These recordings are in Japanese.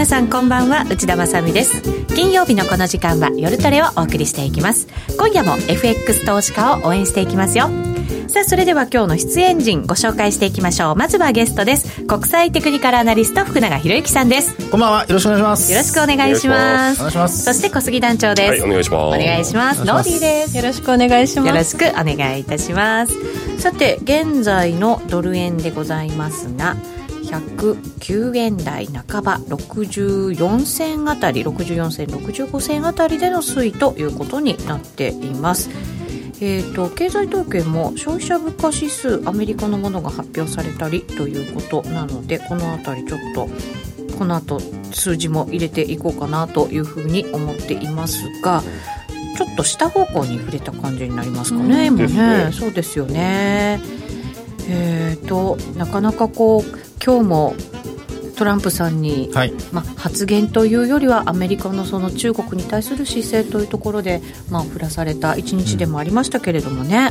皆さんこんばんは内田まさです。金曜日のこの時間は夜トレをお送りしていきます。今夜も FX 投資家を応援していきますよ。さあそれでは今日の出演陣ご紹介していきましょう。まずはゲストです。国際テクニカルアナリスト福永博之さんです。こんばんは。よろしくお願いします。よろしくお願いします。お願いします。そして小杉団長です。はいお願いします。お願いします。ノーディーです。よろしくお願いします。よろしくお願いいたします。さて現在のドル円でございますが109円台半ば64銭あたり64銭65銭あたりでの推移ということになっています。えーと、経済統計も消費者物価指数アメリカのものが発表されたりということなのでこの辺りちょっとこの後数字も入れていこうかなというふうに思っていますがちょっと下方向に触れた感じになりますかね、今ねそうですよね。えーとなかなかこう今日もトランプさんに、はい、まあ、発言というよりはアメリカのその中国に対する姿勢というところで、まあ、振らされた一日でもありましたけれどもね。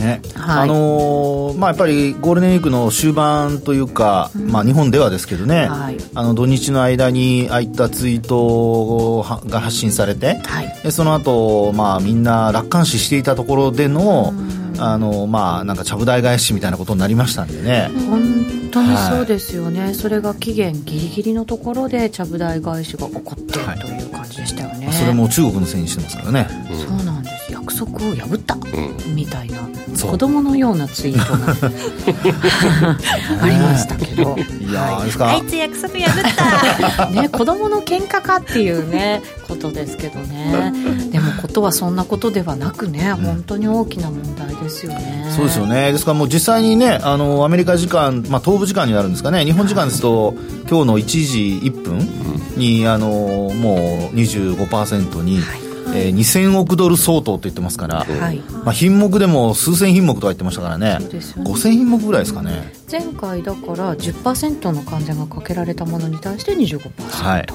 ね。はい、あのー、まあ、やっぱりゴールデンウィークの終盤というか、うん、まあ、日本ではですけどね、はい、あの土日の間にああいったツイートが発信されて、はい、でその後、まあみんな楽観視していたところでの、うん、あのまあ、なんかちゃぶ台返しみたいなことになりましたんでね。本当にそうですよね、はい、それが期限ギリギリのところでちゃぶ台返しが起こっているという感じでしたよね、はい、それも中国のせいにしてますからね、うん、そうなんです。約束を破った、うん、みたいな。子供のようなツイートが。ありましたけど、いや、はい、あいつ約束破った。ね子供の喧嘩かっていうねことですけどねでもことはそんなことではなくね本当に大きな問題ですよね、そうですよね。ですからもう実際にねあのアメリカ時間、まあ、東部時間になるんですかね。日本時間ですと、今日の1時1分に、あのもう25%に、はいえー、2000億ドル相当と言ってますから、はい。まあ、品目でも数千品目とか言ってましたからね。ね。5000品目ぐらいですかね。前回だから10%の関税がかけられたものに対して25%、はい、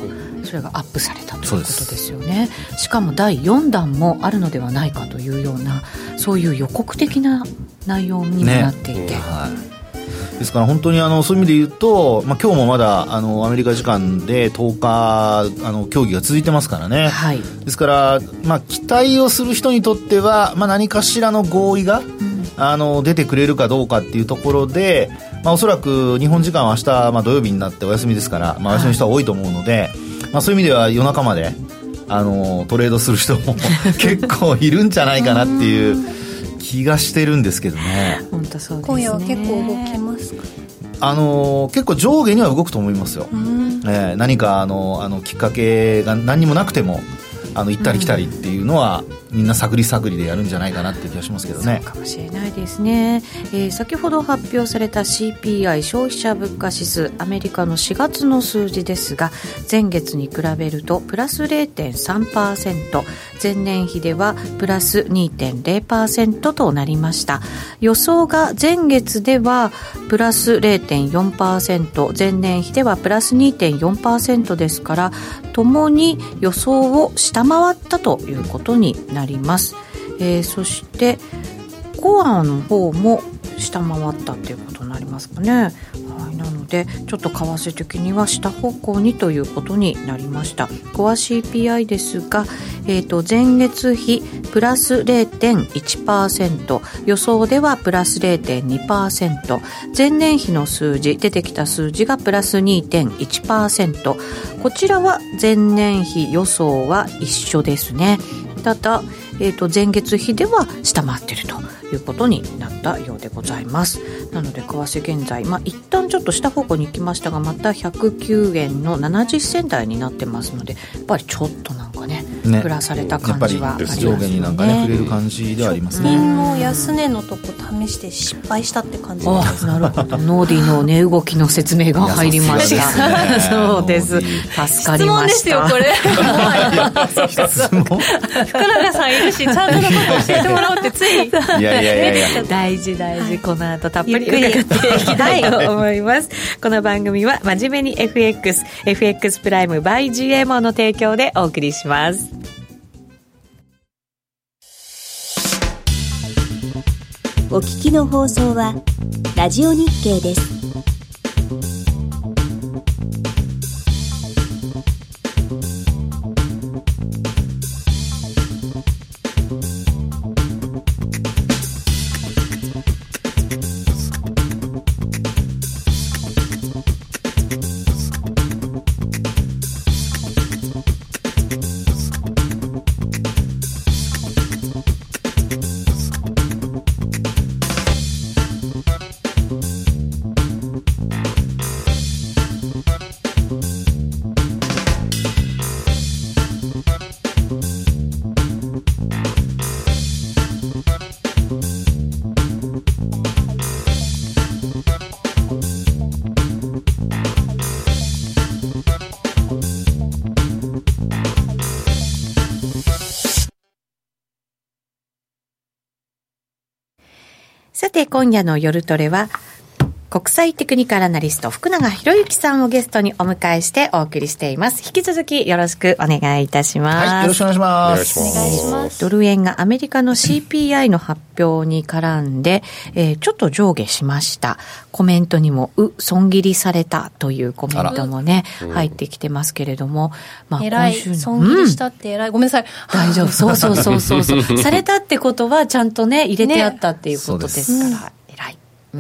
それがアップされたということですよね。しかも第4弾もあるのではないかというようなそういう予告的な内容にもなっていて、ね。はいですから本当にあのそういう意味で言うと、まあ、今日もまだあのアメリカ時間で10日あの協議が続いてますからね、はい、ですから、まあ、期待をする人にとっては、まあ、何かしらの合意が、うん、あの出てくれるかどうかっていうところで、まあ、おそらく日本時間は明日、まあ、土曜日になってお休みですから、まあ、お休みの人は多いと思うので、はい、まあ、そういう意味では夜中まであのトレードする人も 結構いるんじゃないかなっていう。気がしてるんですけどね。本当そう、ね、今夜は結構動きますか？あの結構上下には動くと思いますよ、えー、何かあのあのきっかけが何にもなくてもあの行ったり来たりっていうのは、みんな探り探りでやるんじゃないかなっていう気がしますけどね。かもしれないですね、えー、先ほど発表された CPI 消費者物価指数アメリカの4月の数字ですが前月に比べるとプラス0.3%前年比ではプラス2.0%となりました。予想が前月ではプラス0.4%前年比ではプラス2.4%ですからともに予想を下回ったということになります、ります。えー、そしてコアの方も下回ったっていうことになりますかね。はい、なのでちょっと為替的には下方向にということになりました。コア CPI ですが、えー、と前月比プラス0.1%予想ではプラス0.2%前年比の数字出てきた数字がプラス2.1%こちらは前年比予想は一緒ですね。人とえー、と前月比では下回っているということになったようでございます。なので為替現在、まあ、一旦ちょっと下方向に行きましたがまた109円の70銭台になってますのでやっぱりちょっとなんかねね。振らされた感じはありますね。上下になんかね触れる感じではありますね。の安値のとこ試して失敗したって感じですなるほど。ノーディの値動きの説明が入りました、そうです 助かりました。質問ですよこれ。福永さんいるしちゃんとのこと教えてもらおうってついいやいやいやいや。大事大事、この後たっぷり伺っていきたいと思います。この番組は真面目に FXFX プライム by GMO の提供でお送りします。お聞きの放送はラジオ日経ですて、今夜の夜トレは、国際テクニカルアナリスト福永博之さんをゲストにお迎えしてお送りしています。引き続きよろしくお願いいたします。はい、よろしくお願いします。お願いします。ドル円がアメリカの CPI の発表に絡んで、えー、ちょっと上下しました。コメントにも、う、損切りされたというコメントもね、入ってきてますけれども、まあ、今週の。損切りしたって偉い。うん、ごめんなさい。大丈夫。そうそうそうそうそう。されたってことは、ちゃんとね、入れてあったっていうことですから。ね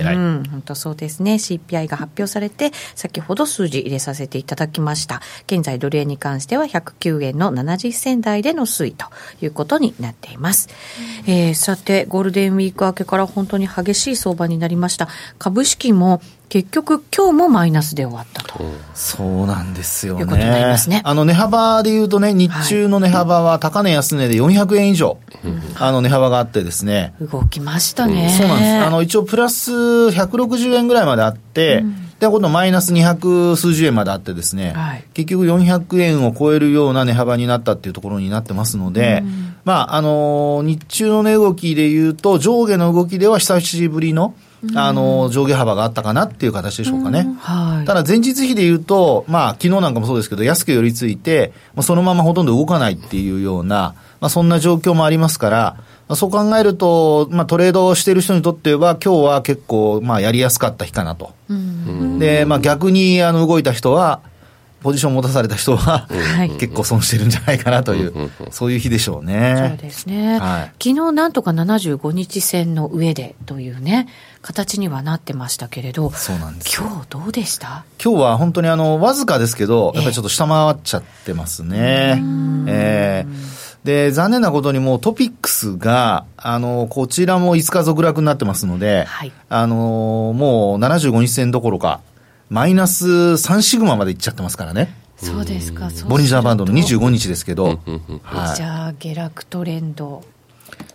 うん、本当そうですね。CPI が発表されて、先ほど数字入れさせていただきました。現在、ドル円に関しては109円の70銭台での推移ということになっています。うん、えー、さて、ゴールデンウィーク明けから本当に激しい相場になりました。株式も結局、今日もマイナスで終わったと。そうなんですよね。いうことになりますね。あの、値幅で言うとね、日中の値幅は高値安値で400円以上、はい、あの、値幅があってですね。動きましたね。そうなんです。あの、一応プラス160円ぐらいまであって、うん、で、今度マイナス200数十円まであってですね、はい、結局400円を超えるような値幅になったっていうところになってますので、うん、まあ、あの、日中の値動きで言うと、上下の動きでは久しぶりの、あの、上下幅があったかなっていう形でしょうかね。はい、ただ前日比で言うと、まあ、昨日なんかもそうですけど、安く寄り付いて、そのままほとんど動かないっていうような、まあ、そんな状況もありますから、そう考えると、まあ、トレードをしている人にとっては、今日は結構、まあ、やりやすかった日かなと。で、まあ、逆に、あの、動いた人は、ポジションを持たされた人は、結構損してるんじゃないかなという、そういう日でしょうね。そうですね。はい、昨日なんとか75日線の上でというね、形にはなってましたけれど、そうなんです。今日どうでした？今日は本当にあの、わずかですけど、やっぱりちょっと下回っちゃってますね。えー、で、残念なことにもうトピックスが、あの、こちらも5日続落になってますので、はい、あの、もう75日線どころか、マイナス3シグマまでいっちゃってますからね。そうですか、ボリンジャーバンドの25日ですけど。はい、じゃあ、下落トレンド。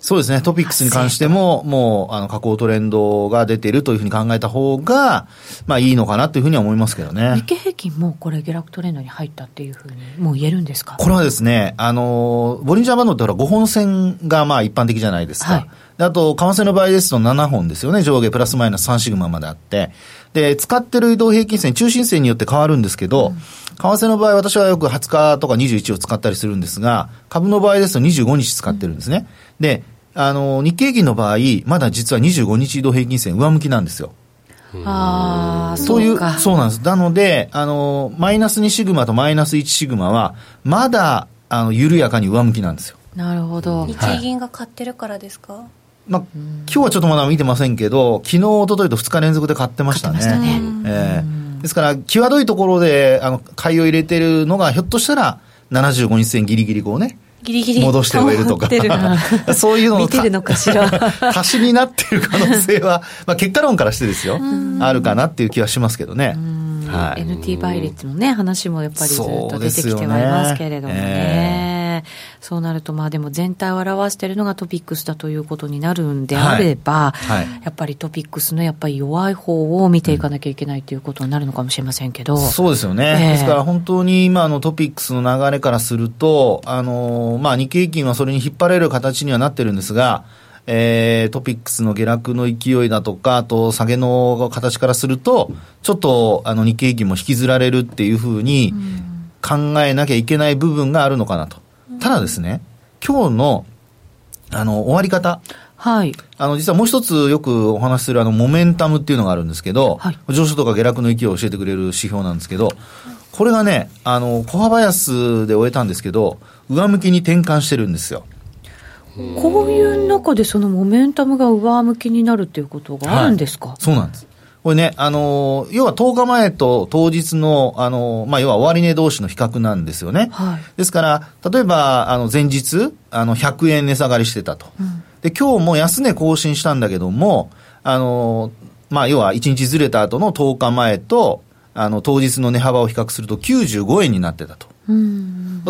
そうですね、トピックスに関しても、もう、あの、下降トレンドが出てるというふうに考えた方が、まあいいのかなというふうには思いますけどね。日経平均もこれ、下落トレンドに入ったっていうふうに、もう言えるんですか？これはですね、あの、ボリンジャーバンドってほら、5本線がまあ一般的じゃないですか。はい、あと、為替の場合ですと7本ですよね、上下プラスマイナス3シグマまであって。で、使ってる移動平均線、中心線によって変わるんですけど、うん、為替の場合、私はよく20日とか21を使ったりするんですが、株の場合ですと25日使ってるんですね。うん、で、あの、日経平均の場合、まだ実は25日移動平均線上向きなんですよ。ああ、そういう、そうなんです。なので、あの、マイナス2シグマとマイナス1シグマは、まだ、あの、緩やかに上向きなんですよ。なるほど。日銀が買ってるからですか、はいまあ、今日はちょっとまだ見てませんけど、昨日、一昨日と2日連続で買ってましたね。したねえー、ですから、際どいところで、あの、買いを入れてるのが、ひょっとしたら、75日線ギリギリこうね、ギリギリ戻して終えるとか、そういうの見てるのかしら。足しになってる可能性は、まあ結果論からしてですよ、あるかなっていう気はしますけどね。はい、NT 倍率のね、話もやっぱりずっと出てきてはいますけれどもね。そうなると、まあでも全体を表しているのがトピックスだということになるんであれば、はいはい、やっぱりトピックスのやっぱり弱い方を見ていかなきゃいけないということになるのかもしれませんけど。そうですよね。えー、ですから本当に今のトピックスの流れからすると、あの、まあ日経平均はそれに引っ張れる形にはなってるんですが、えー、トピックスの下落の勢いだとか、あと下げの形からすると、ちょっとあの日経平均も引きずられるっていうふうに考えなきゃいけない部分があるのかなと。ただですね、今日のあの終わり方。はい。あの、実はもう一つよくお話しするあの、モメンタムっていうのがあるんですけど、はい、上昇とか下落の勢いを教えてくれる指標なんですけど、これがね、あの、小幅安で終えたんですけど、上向きに転換してるんですよ。こういう中でそのモメンタムが上向きになるっていうことがあるんですか、はい、そうなんです。これね、あの要は10日前と当日の、あのまあ、要は終値同士の比較なんですよね。はい、ですから、例えば、あの、前日、あの、100円値下がりしてたと。うん、で、今日も安値更新したんだけども、あのまあ、要は1日ずれた後の10日前と、あの、当日の値幅を比較すると95円になってたと。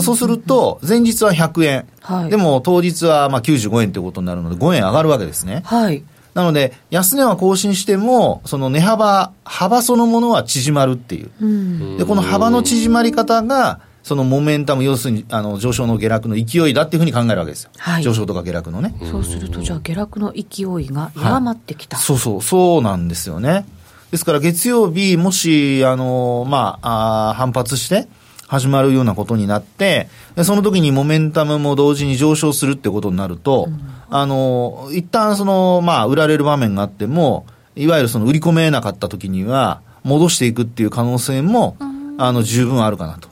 そうすると、前日は100円、はい、でも当日はまあ95円ということになるので、5円上がるわけですね。はい、なので、安値は更新しても、その値幅、幅そのものは縮まるっていう。で、この幅の縮まり方が、そのモメンタム、要するにあの上昇の下落の勢いだっていうふうに考えるわけですよ。はい、上昇とか下落のね。そうすると、じゃあ下落の勢いが弱まってきた、はい、そうそう、そうなんですよね。ですから月曜日、もし、あの、まあ、あ反発して、始まるようなことになって、その時にモメンタムも同時に上昇するってことになると、うん、あの、一旦その、まあ、売られる場面があっても、いわゆるその売り込めなかった時には、戻していくっていう可能性も、うん、あの、十分あるかなと。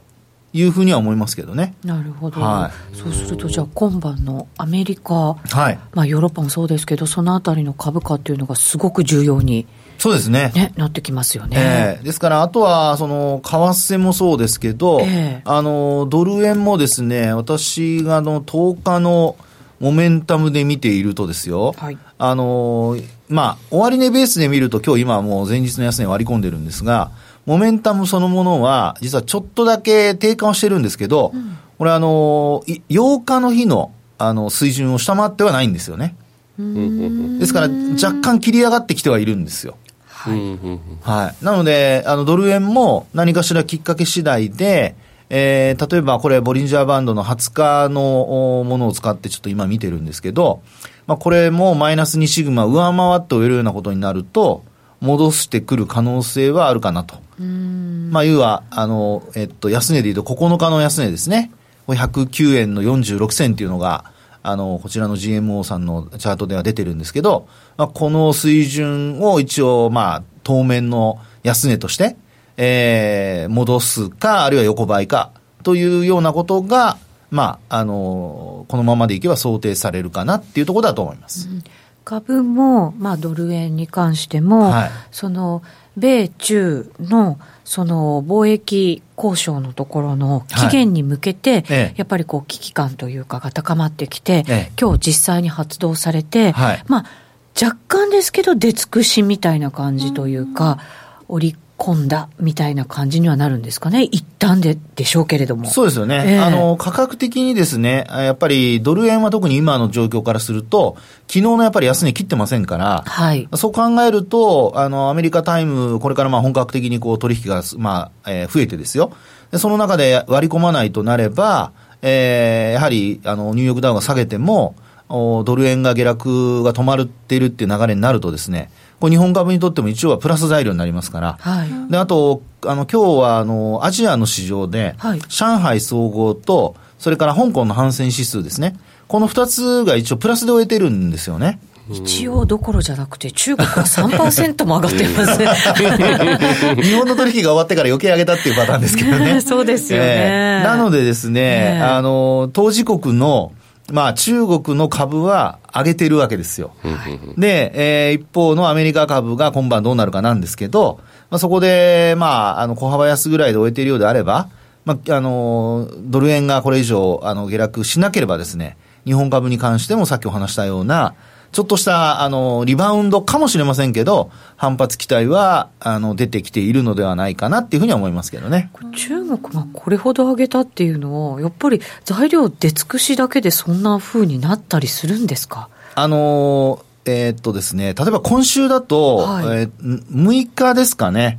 いうふうには思いますけどね。なるほど。はい、そうすると、じゃあ今晩のアメリカ、はい、まあヨーロッパもそうですけど、そのあたりの株価っていうのがすごく重要にそうですね。ね、なってきますよね。えー、ですから、あとは、その、為替もそうですけど、えー、あの、ドル円もですね、私があの、10日のモメンタムで見ているとですよ、はい、あの、まあ、終値ベースで見ると、今日今もう前日の安値割り込んでるんですが、モメンタムそのものは、実はちょっとだけ低下をしてるんですけど、うん、これあの、8日の日の、あの、水準を下回ってはないんですよね。ですから、若干切り上がってきてはいるんですよ。はい。はい。なので、あの、ドル円も何かしらきっかけ次第で、えー、例えばこれ、ボリンジャーバンドの20日のものを使ってちょっと今見てるんですけど、まあ、これもマイナス2シグマ上回って終えるようなことになると、戻してくる可能性はあるかなと。まあ、要は、あの、えっと、安値で言うと9日の安値ですね。109円の46銭っていうのが、あの、こちらの GMO さんのチャートでは出てるんですけど、まあ、この水準を一応、まあ、当面の安値として、えー、戻すか、あるいは横ばいか、というようなことが、まあ、あの、このままでいけば想定されるかなっていうところだと思います。うん、株も、まあ、ドル円に関しても、はい、その、米中のその貿易交渉のところの期限に向けて、はい、やっぱりこう危機感というかが高まってきて、ええ、今日実際に発動されて、はい、まあ、若干ですけど出尽くしみたいな感じというか、織り込んだみたいな感じにはなるんですかね、一旦ででしょうけれども。そうですよね、えー、あの価格的にですね、やっぱりドル円は特に今の状況からすると、昨日のやっぱり安値切ってませんから、はい、そう考えると、あのアメリカタイム、これからまあ本格的にこう取引が、まあえー、増えてですよ。で、その中で割り込まないとなれば、えー、やはりあのニューヨークダウンが下げても、ドル円が下落が止まっているっていう流れになるとですね、これ日本株にとっても一応はプラス材料になりますから、はい、であと、あの今日はあのアジアの市場で、はい、上海総合と、それから香港の反戦指数ですね、この2つが一応プラスで終えてるんですよね。一応どころじゃなくて、中国は3%も上がってます 日本の取引が終わってから余計上げたっていうパターンですけどね。そうですよね。えー、なのでですね、えー、あの、当事国のまあ、中国の株は上げてるわけですよ。で、えー、一方のアメリカ株が今晩どうなるかなんですけど、まあ、そこで、まあ、あの、小幅安ぐらいで終えているようであれば、まあ、あの、ドル円がこれ以上、あの、下落しなければですね、日本株に関してもさっきお話したような、ちょっとした、あの、リバウンドかもしれませんけど、反発期待は、あの、出てきているのではないかなっていうふうには思いますけどね。中国がこれほど上げたっていうのは、やっぱり材料出尽くしだけでそんなふうになったりするんですか？あの、えー、っとですね、例えば今週だと、はい、えー、6日ですかね。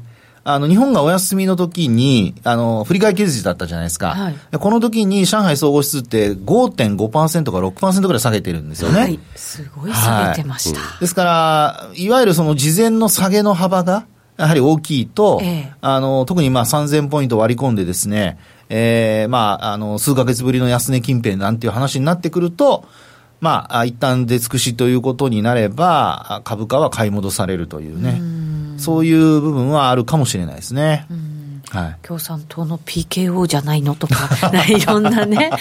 あの、日本がお休みの時に、あの、振り替え休日だったじゃないですか。はい、この時に上海総合指数って5.5%か6%ぐらい下げてるんですよね。はい、すごい下げてました、はい、ですから、いわゆるその事前の下げの幅が、やはり大きいと、ええ、あの、特にまあ3000ポイント割り込んでですね、ええー、まあ、あの、数ヶ月ぶりの安値近辺なんていう話になってくると、まあ、一旦出尽くしということになれば、株価は買い戻されるというね。うそういう部分はあるかもしれないですね。はい、共産党の PKO じゃないのとか、いろんなね、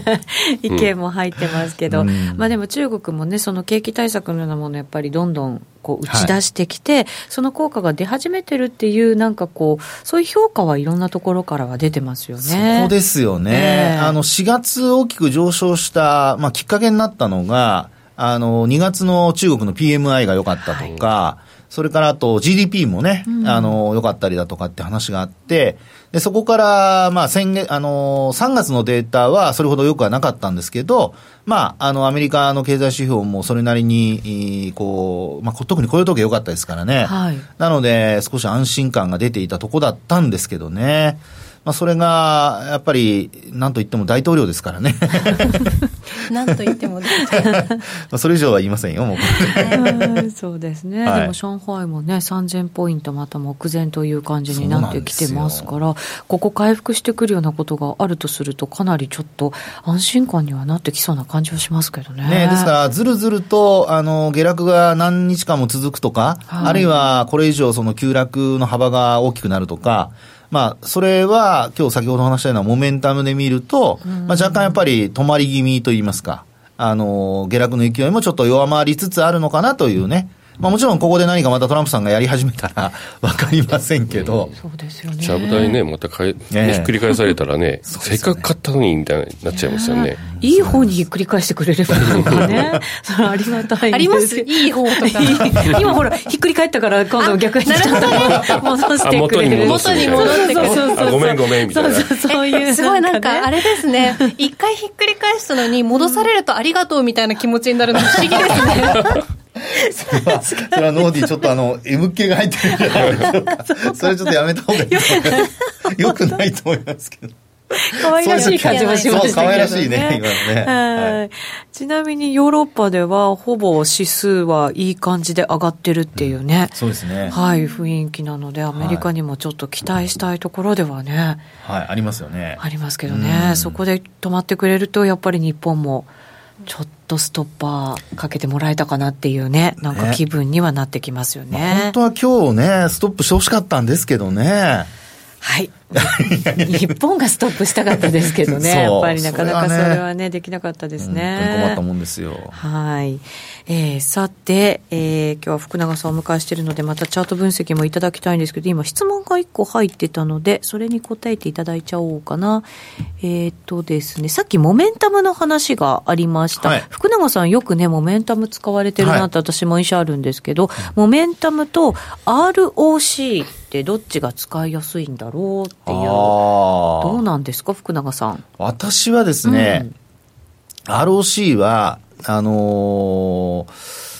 意見も入ってますけど、うん、まあでも中国もね、その景気対策のようなもの、やっぱりどんどんこう打ち出してきて、はい、その効果が出始めてるっていう、なんかこう、そういう評価はいろんなところからは出てますよね。そうですよね。えー、あの、4月大きく上昇した、まあ、きっかけになったのが、あの、2月の中国の PMI が良かったとか、はいそれからあと GDP もね、うん、あの、良かったりだとかって話があって、で、そこから、まあ、先月、あの、3月のデータはそれほど良くはなかったんですけど、まあ、あの、アメリカの経済指標もそれなりに、こう、まあ、特に雇用統計良かったですからね。はい。なので、少し安心感が出ていたとこだったんですけどね。まあ、それがやっぱり、なんといっても大統領ですからね。なんと言っても まあそれ以上は言いませんよ、もう。そうですね、はい、でも上海もね、3000ポイントまた目前という感じになってきてますから、ここ回復してくるようなことがあるとすると、かなりちょっと安心感にはなってきそうな感じはしますけどね。ねですから、ずるずるとあの下落が何日間も続くとか、はい、あるいはこれ以上、その急落の幅が大きくなるとか、まあ、それは、今日先ほど話したようなモメンタムで見ると、まあ、若干やっぱり止まり気味といいますか、あの、下落の勢いもちょっと弱まりつつあるのかなというね、まあ、もちろんここで何かまたトランプさんがやり始めたら 分かりませんけど、そうですよね。ちゃぶ台ね、またかえ、ね、ひっくり返されたらね、せっかく買ったのにみたいになっちゃいますよね。いい方にひっくり返してくれればいいのかね。それありがたいありますいい方とか。今ほら、ひっくり返ったから今度逆に戻してくれる。元に戻ってくれる。ごめんごめんみたいな。そうそうそういう。すごいなんかあれですね。一回ひっくり返したのに戻されるとありがとうみたいな気持ちになるの不思議ですね。それは、それはノーディーちょっとあの、M 系が入ってるんじゃないでしょうか。それちょっとやめた方がいいと思います。よくないと思いますけど。可愛らしい感じもしました可愛らしいね、今のね。はい。ちなみにヨーロッパでは、ほぼ指数はいい感じで上がってるっていうね。そうですね。はい、雰囲気なので、アメリカにもちょっと期待したいところではね。はい、ありますよね。ありますけどね。そこで止まってくれると、やっぱり日本も、ちょっとストッパーかけてもらえたかなっていうね、なんか気分にはなってきますよね。ね本当は今日ね、ストップしてほしかったんですけどね。はい。日本がストップしたかったですけどね、やっぱりなかなかそれはね、できなかったですね。困ったもんですよ。はい。えー、さて、えー、今日は福永さんをお迎えしているので、またチャート分析もいただきたいんですけど、今質問が1個入ってたので、それに答えていただいちゃおうかな。えっ、ー、とですね、さっきモメンタムの話がありました。はい、福永さんよくね、モメンタム使われてるなって私も印象あるんですけど、はい、モメンタムと ROC ってどっちが使いやすいんだろうっていう、どうなんですか、福永さん？私はですね、うん、ROC は、あのー、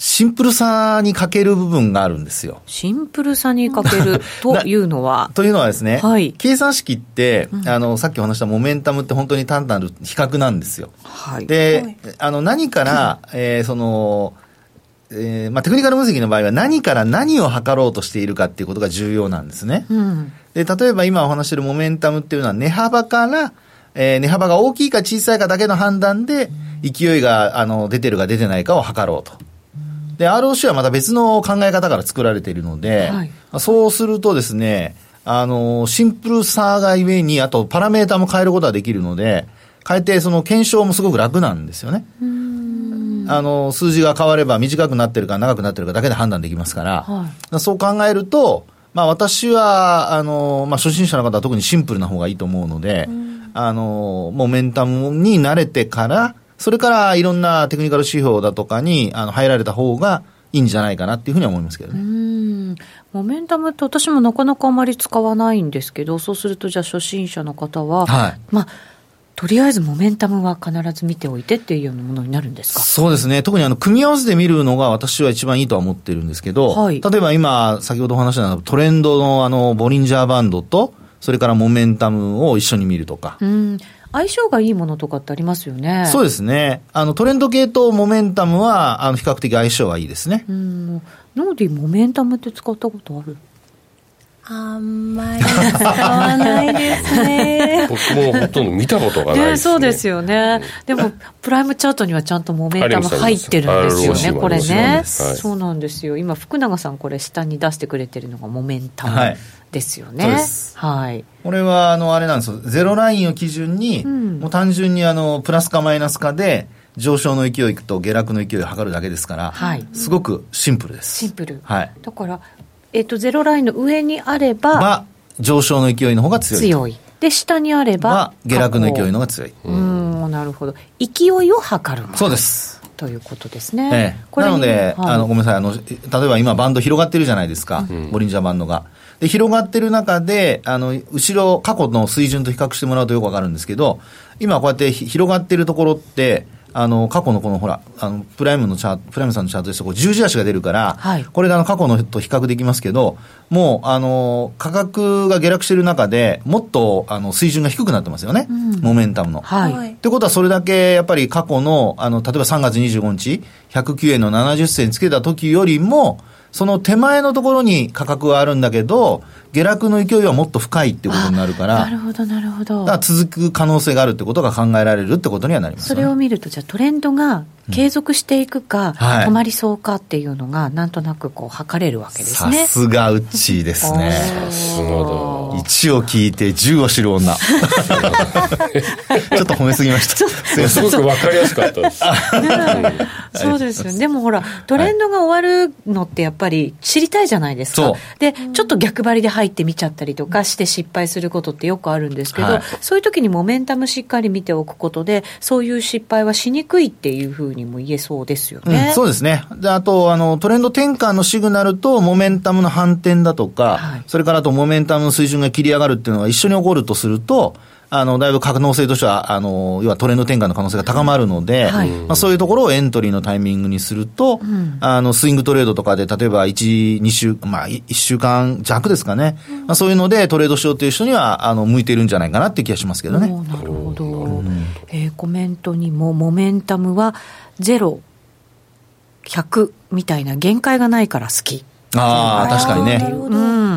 シンプルさに欠ける部分があるんですよ。シンプルさに欠ける というのは？というのはですね、はい、計算式って、うん、あの、さっきお話したモメンタムって本当に単なる比較なんですよ。はい、で、あの、何から、えー、その、えーまあ、テクニカル分析の場合は何から何を測ろうとしているかっていうことが重要なんですね。うん、で例えば今お話しているモメンタムっていうのは値幅から、えー、値幅が大きいか小さいかだけの判断で、勢いがあの出てるか出てないかを測ろうと。で、ROC はまた別の考え方から作られているので、はい、そうするとですね、あの、シンプルさがゆえに、あとパラメータも変えることができるので、変えてその検証もすごく楽なんですよね。あの、数字が変われば短くなってるか長くなってるかだけで判断できますから、はい、そう考えると、まあ私は、あの、まあ初心者の方は特にシンプルな方がいいと思うので、あの、モメンタムに慣れてから、それからいろんなテクニカル指標だとかにあの入られた方がいいんじゃないかなっていうふうに思いますけどね。うん。モメンタムって私もなかなかあまり使わないんですけど、そうするとじゃあ初心者の方は、はい、まあ、とりあえずモメンタムは必ず見ておいてっていうようなものになるんですか？そうですね。特にあの、組み合わせて見るのが私は一番いいとは思ってるんですけど、はい、例えば今、先ほどお話したトレンドのあの、ボリンジャーバンドと、それからモメンタムを一緒に見るとか。うん相性がいいものとかってありますよね。そうですね。あの、トレンド系とモメンタムは、あの、比較的相性はいいですね。うん。ノーリーモメンタムって使ったことある？あんまり使わないですね。僕もほとんど見たことがないですね。ねそうですよね。でも、プライムチャートにはちゃんとモメンタム入ってるんですよね、これね。そうなんですよ。今、福永さんこれ下に出してくれてるのがモメンタム。はいですよね。はい。これは、あの、あれなんですよ。ゼロラインを基準に、うん、もう単純に、あの、プラスかマイナスかで、上昇の勢いと下落の勢いを測るだけですから、はい、すごくシンプルです。シンプル。はい。だから、えっ、ー、と、ゼロラインの上にあれば、まあ、上昇の勢いの方が強い。強い。で、下にあれば、まあ、下落の勢いの方が強い。うん、なるほど。勢いを測る。そうです。ということですね。ええ、なので、はい、あの、ごめんなさい、あの、例えば今バンド広がってるじゃないですか、うん、ボリンジャーバンドが。で、広がってる中で、あの、後ろ、過去の水準と比較してもらうとよくわかるんですけど、今こうやって広がってるところって、あの、過去のこのほら、あの、プライムのチャート、プライムさんのチャートですと、十字足が出るから、はい、これがあの、過去のと比較できますけど、もう、あの、価格が下落している中で、もっと、あの、水準が低くなってますよね。うん、モメンタムの。はい。ってことは、それだけ、やっぱり過去の、あの、例えば3月25日、109円の70銭つけた時よりも、その手前のところに価格はあるんだけど、下落の勢いはもっと深いってことになるから、なるほど、なるほど。続く可能性があるってことが考えられるってことにはなります、ね、それを見ると、じゃあトレンドが継続していくか、うんはい、止まりそうかっていうのが、なんとなくこう測れるわけですね。さすがうっちーですね。さすがだ。1を聞いて10を知る女。ちょっと褒めすぎました。すごくわかりやすかったです。そうですよ、ね。でもほら、トレンドが終わるのってやっぱり知りたいじゃないですか。で、ちょっと逆張りで入ってみちゃったりとかして失敗することってよくあるんですけど、はい、そういう時にモメンタムしっかり見ておくことで、そういう失敗はしにくいっていうふうにも言えそうですよね。うん、そうですね。で、あと、あの、トレンド転換のシグナルとモメンタムの反転だとか、はい、それからあとモメンタムの水準が切り上がるっていうのが一緒に起こるとすると、あの、だいぶ可能性としては、あの、要はトレンド転換の可能性が高まるので、はい、まあ、そういうところをエントリーのタイミングにすると、うん、あの、スイングトレードとかで、例えば1、2週、まあ、1週間弱ですかね、うん、まあ、そういうのでトレードしようという人には、あの、向いているんじゃないかなって気がしますけどね。なるほど。うん、えー、コメントにも、モメンタムはゼロ、100みたいな限界がないから好き。ああ、確かにね。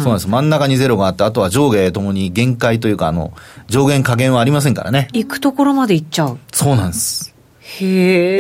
そうなんです。真ん中にゼロがあって、あとは上下ともに限界というか、あの、上限下限はありませんからね。行くところまで行っちゃう。そうなんです。へえ。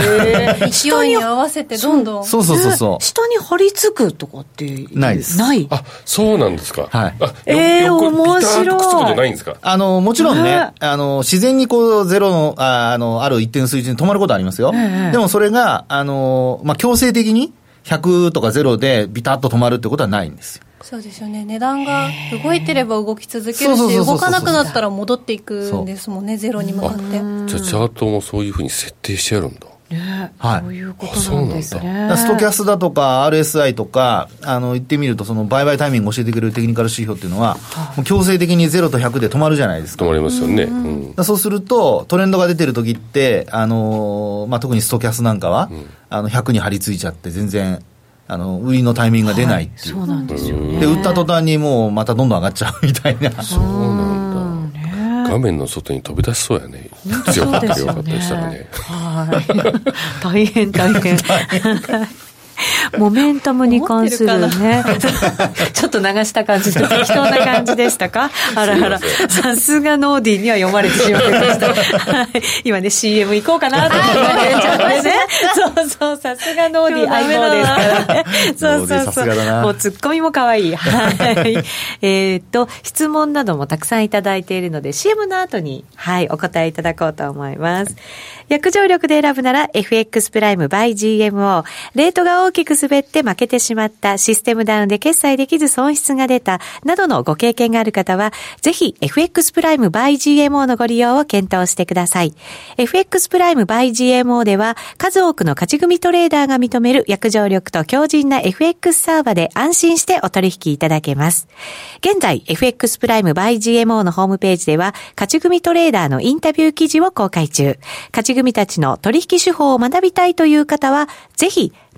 勢いに合わせてどんどん。そうそうそうそう。下に張り付くとかってないです。ない。あ、そうなんですか。はい。ええー、面白い。くっつくことないんですか？あの、もちろんね、あの、自然にこう、ゼロの、ああの、ある一定の水準に止まることありますよ。でもそれが、あの、まあ、強制的に、100とか0でビタッと止まるってことはないんですよ。そうですよね。値段が動いてれば動き続けるし動かなくなったら戻っていくんですもんねゼロに向かって。じゃあチャートもそういうふうに設定してやるんだ。ね、はい、そういうことなんですね。ストキャスだとか RSI とか、あの、言ってみると、その売買タイミングを教えてくれるテクニカル指標っていうのは、もう強制的に0と100で止まるじゃないですか。止まりますよね。うん、そうすると、トレンドが出てる時って、あの、まあ、特にストキャスなんかは、うん、あの、100に張り付いちゃって、全然、あの売りのタイミングが出ないっていう、はい、そうなんですよね。で売った途端にもうまたどんどん上がっちゃうみたいな。そうなんだ。画面の外に飛び出しそうやね。強かったり弱かったりしたらね。はい。大変。大変 モメンタムに関するね、ちょっと流した感じで、適当な感じでしたか？あらあら、さすがノーディーには読まれてしまいました。はい、今ね、CM 行こうかなと思って、ちょっとね、そうそう、さすがノーディー相棒ですからね。そうそうそう。もうツッコミも可愛い。はい。えっと、質問などもたくさんいただいているので、CM の後に、はい、お答えいただこうと思います。約定力で選ぶなら FX プライム by GMO。レートが大きく滑って負けてしまった、システムダウンで決済できず損失が出た、などのご経験がある方は、ぜひ FX プライム by GMO のご利用を検討してください。FX プライム by GMO では、数多くの勝ち組トレーダーが認める約定力と強靭な FX サーバで安心してお取引いただけます。現在、FX プライム by GMO のホームページでは、勝ち組トレーダーのインタビュー記事を公開中。勝ち組たちの取引手法を学びたいという方は、ぜひ、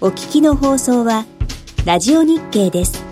お聞きの放送は、ラジオ日経です。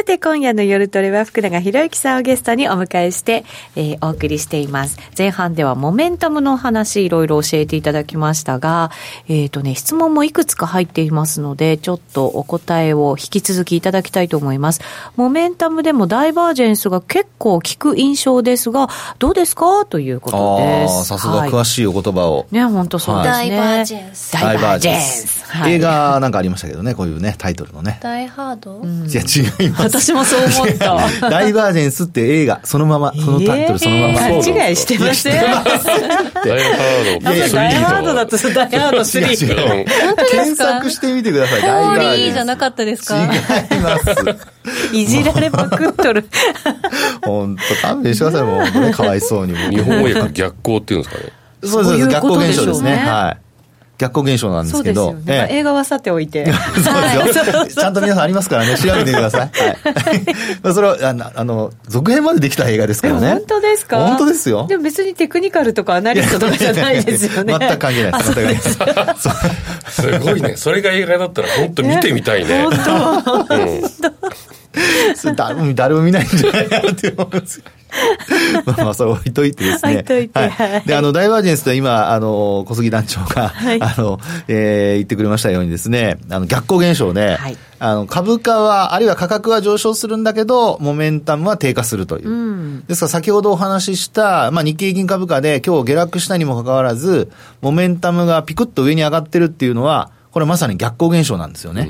さて、今夜の夜トレは福永博之さんをゲストにお迎えして、えー、お送りしています。前半ではモメンタムの話、いろいろ教えていただきましたが、えっ、ー、とね、質問もいくつか入っていますので、ちょっとお答えを引き続きいただきたいと思います。モメンタムでもダイバージェンスが結構効く印象ですが、どうですか？ということです。さすが詳しいお言葉を。はい、ね、本当そうですね。ダイバージェンス。ダイバージェンス。はい、映画なんかありましたけどね、こういうね、タイトルのね。ダイハード、うん、いや、違います。私もそう思った。ダイバージェンスって映画、そのまま、そのタイトルそのまま。勘違いしてませんダイハード。ダイハードだとダイハード3。検索してみてください。ダイバージェンス。じゃなかったですか？違います。いじられまくっとる。本当勘弁してください、もう、ね、かわいそうにも。日本語訳逆光っていうんですかね。そうです、逆光現象ですね。はい。逆光現象なんですけど。ね映画はさておいて。そうですよ。ちゃんと皆さんありますからね、調べてください。はい。それは、あの、続編までできた映画ですからね。本当ですか？本当ですよ。でも別にテクニカルとかアナリストとかじゃないですよね。全く関係ないです。全くないです。すごいね。それが映画だったら本当見てみたいね。本当。誰も誰も見ないんじゃないかなって思うんですよ。まあまあ、それ置いといてですね。置いといて。はい。で、あの、ダイバージェンスと今、あの、小杉団長が、はい、あの、えー、言ってくれましたようにですね、あの、逆行現象で、はい、あの、株価は、あるいは価格は上昇するんだけど、モメンタムは低下するという。うん、ですから、先ほどお話しした、まあ、日経平均株価で今日下落したにもかかわらず、モメンタムがピクッと上に上がってるっていうのは、これまさに逆行現象なんですよね。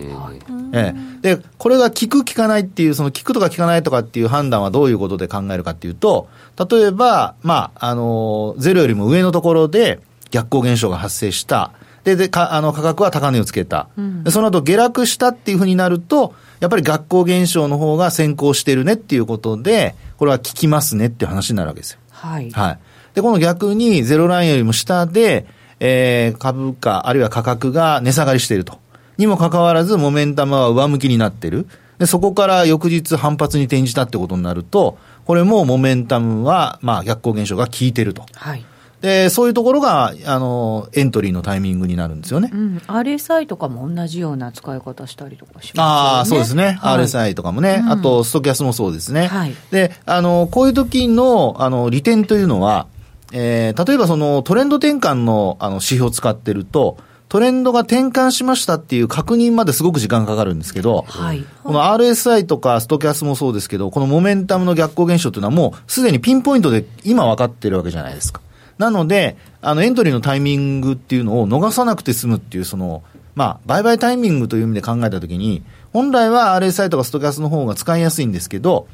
ええ、で、これが効く効かないっていう、その効くとか効かないとかっていう判断はどういうことで考えるかっていうと、例えば、まあ、あの、ゼロよりも上のところで逆行現象が発生した。で、で、か、あの、価格は高値をつけた。うん、でその後下落したっていうふうになると、やっぱり逆行現象の方が先行してるねっていうことで、これは効きますねっていう話になるわけですよ。はい。はい。で、この逆にゼロラインよりも下で、えー、株価、あるいは価格が値下がりしていると。にもかかわらず、モメンタムは上向きになっている。で、そこから翌日反発に転じたってことになると、これもモメンタムは、まあ、逆行現象が効いてると。はい。で、そういうところが、あの、エントリーのタイミングになるんですよね。うん。RSI とかも同じような使い方したりとかしますよね。ああ、そうですね。はい、RSI とかもね、うん、あと、ストキャスもそうですね。はい。で、あの、こういう時の、あの、利点というのは、えー、例えばそのトレンド転換のあの指標を使ってると、トレンドが転換しましたっていう確認まですごく時間かかるんですけど、はい、この RSI とかストキャスもそうですけど、このモメンタムの逆行現象っていうのはもうすでにピンポイントで今分かってるわけじゃないですか。なので、あのエントリーのタイミングっていうのを逃さなくて済むっていう、その、まあ、売買タイミングという意味で考えたときに、本来は RSI とかストキャスの方が使いやすいんですけど、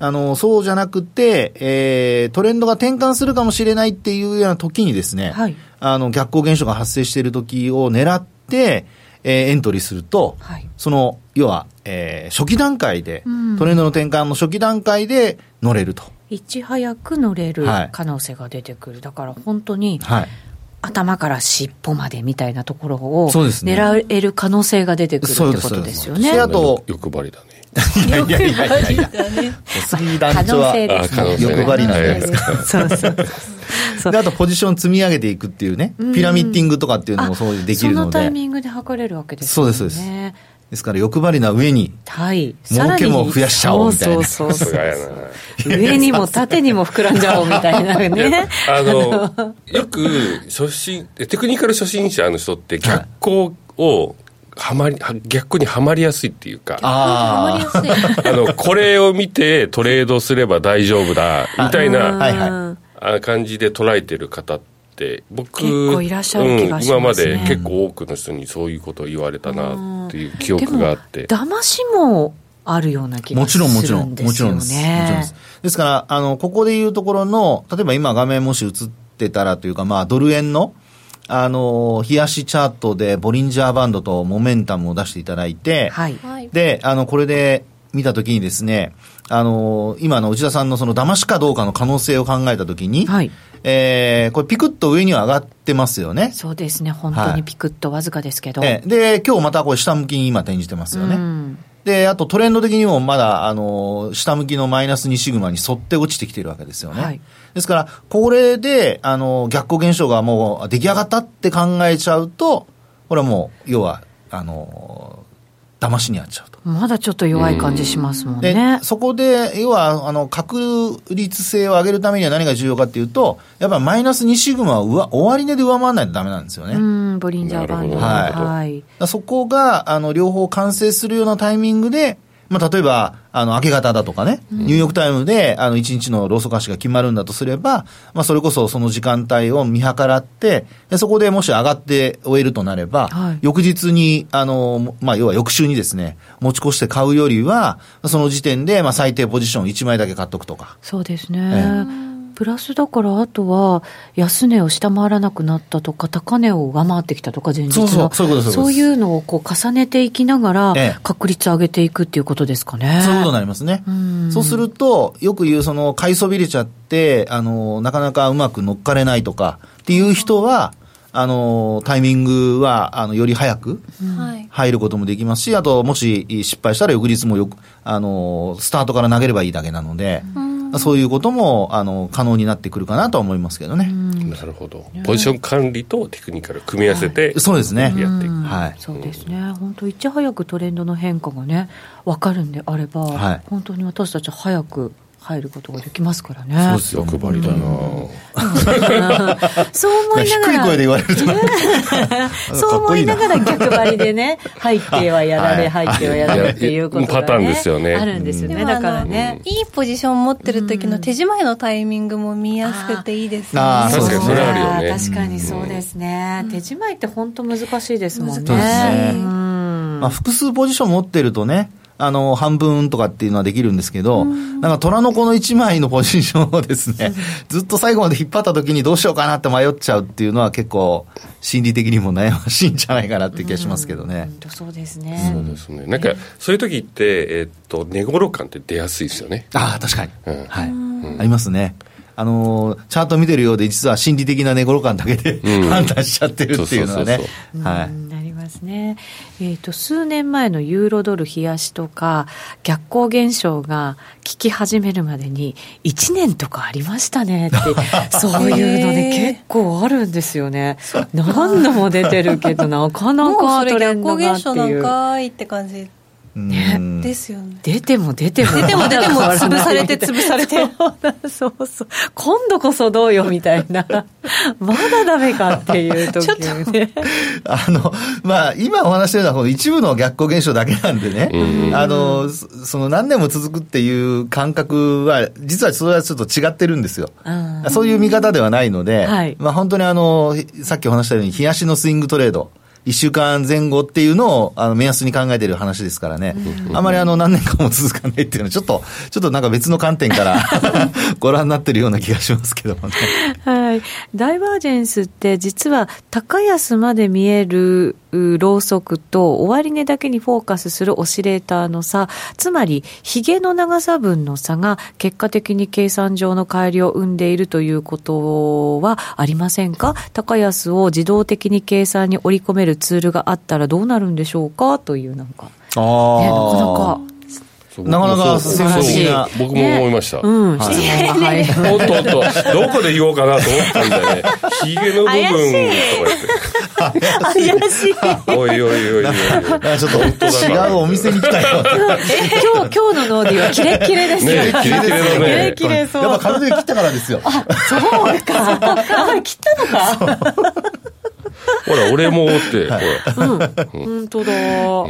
あの、そうじゃなくて、えー、トレンドが転換するかもしれないっていうような時にですね、はい、あの、逆行現象が発生している時を狙って、えー、エントリーすると、はい、その、要は、えー、初期段階で、うん、トレンドの転換の初期段階で乗れると。いち早く乗れる可能性が出てくる。はい、だから本当に、はい、頭から尻尾までみたいなところを狙える可能性が出てくるってことですよね。あと、欲張りだね。いやいやいやいや杉団長は欲張りなんじゃないですか。そうそうあとポジション積み上げていくっていうね、ピラミッティングとかっていうのもそうできるので。そのタイミングで測れるわけですね。そうです、そうです。ですから欲張りな上に、はい、儲けも増やしちゃおうみたいな。そうそうそう上にも縦にも膨らんじゃおうみたいなね。あの、よく初心、テクニカル初心者の人って逆光をはまり、逆にはまりやすいっていうか。ああ。あの、これを見てトレードすれば大丈夫だ、みたいな感じで捉えてる方って、僕、結構いらっしゃる気がします、ね、今まで結構多くの人にそういうことを言われたなっていう記憶があって。騙しもあるような気がするんですよ、ね、もちろん、もちろん。もちろんです。もちろんです。ですから、あの、ここでいうところの、例えば今画面もし映ってたらというか、まあ、ドル円の、あの、冷やしチャートでボリンジャーバンドとモメンタムを出していただいて、はい、で、あの、これで見たときにですね、あの、今の内田さんのその騙しかどうかの可能性を考えたときに、はい、えー、これピクッと上には上がってますよね。そうですね。本当にピクッとわずかですけど。はい、で、今日またこれ下向きに今転じてますよね。うんで、あとトレンド的にもまだ、あの、下向きのマイナス2シグマに沿って落ちてきてるわけですよね。はい、ですから、これで、あの、逆行現象がもう出来上がったって考えちゃうと、これはもう、要は、あの、騙しにあっちゃうと。まだちょっと弱い感じしますもんね。そこで、要は、あの、確率性を上げるためには何が重要かっていうと、やっぱマイナス2シグマは上終値で上回らないとダメなんですよね。うん、ボリンジャーバンド。はい。はい、そこが、あの、両方完成するようなタイミングで、まあ、例えば、あの、明け方だとかね、ニューヨークタイムで、あの、一日のローソク足が決まるんだとすれば、まあ、それこそその時間帯を見計らって、でそこでもし上がって終えるとなれば、はい、翌日に、あの、まあ、要は翌週にですね、持ち越して買うよりは、その時点で、まあ、最低ポジション1枚だけ買っとくとか。そうですね。えープラスだから、あとは、安値を下回らなくなったとか、高値を上回ってきたとか、前日の。そうそうそうそういうのをこう重ねていきながら、確率上げていくっていうことですかね。そういうことになりますね。うそうすると、よく言う、その、買いそびれちゃって、あの、なかなかうまく乗っかれないとかっていう人は、あの、タイミングは、あの、より早く入ることもできますし、あと、もし失敗したら翌日もよく、あの、スタートから投げればいいだけなので、うんそういうこともあの可能になってくるかなと思いますけどね。なるほど。ポジション管理とテクニカル組み合わせて、はい、そうですね。やっていく。はい。そうですね。本当いち早くトレンドの変化がね分かるんであれば、はい、本当に私たち早く入ることができますからね。そうですよ、欲張りだな、そう思いながら。低い声で言われると。そう思いながら逆張りでね、入ってはやられ、入ってはやられっていうことが、ね、パターンですよね。あるんですよね、だからね。いいポジション持ってる時の手仕舞いのタイミングも見やすくていいですね。あ確かにそれあるよね。確かにそうですね。手仕舞いって本当難しいですもんね。まあ複数ポジション持ってるとね、あの、半分とかっていうのはできるんですけど、なんか虎の子の1枚のポジションをですね、ずっと最後まで引っ張った時にどうしようかなって迷っちゃうっていうのは結構、心理的にも悩ましいんじゃないかなっていう気がしますけどね。そうですね。そうですね。なんか、そういう時って、えー、っと、寝頃感って出やすいですよね。ああ、確かに。うん、はい。ありますね。あのー、チャート見てるようで、実は心理的な寝頃感だけで、うん、判断しちゃってるっていうのはね。はい。ますね。えっ、ー、と、数年前のユーロドル冷やしとか、逆行現象が効き始めるまでに、1年とかありましたねって、そういうのね、結構あるんですよね。何度も出てるけど、なかなかトレンドがっていう。逆行現象なんかいって感じね、ですよね。出ても出ても。出ても出ても潰されて潰されて。そうそう。今度こそどうよみたいな。まだダメかっていう時にね。あの、まあ、今お話してるのはこの一部の逆行現象だけなんでね。あの、その何年も続くっていう感覚は、実はそれはちょっと違ってるんですよ。そういう見方ではないので、はい、まあ本当にあの、さっきお話したように、冷やしのスイングトレード。1週間前後っていうのをあの目安に考えてる話ですからね、あまりあの何年間も続かないっていうのは、ちょっと、ちょっとなんか別の観点から ご覧になってるような気がしますけどもね。はい。ダイバージェンスって実は高安まで見えるローソクと終値だけにフォーカスするオシレーターの差、つまり、ヒゲの長さ分の差が結果的に計算上の乖離を生んでいるということはありませんか？高安を自動的に計算に織り込めるツールがあったらどうなるんでしょうか？というなんか、あね、なかなかなかなか素晴らしい僕も思いました。うん、質問が入る。おっとおっと、どこで言おうかなと思ったんだよね。ヒゲの部分とか言って。怪しい。おいおいおいおい。ちょっと違うお店に来たよ。今日、今日のノーディはキレッキレですよね。キレキレのね。キレキレそう。やっぱ髪の毛切ったからですよ。あ、そうか。あ、切ったのか。ほら、俺もって、ほら。本当だ。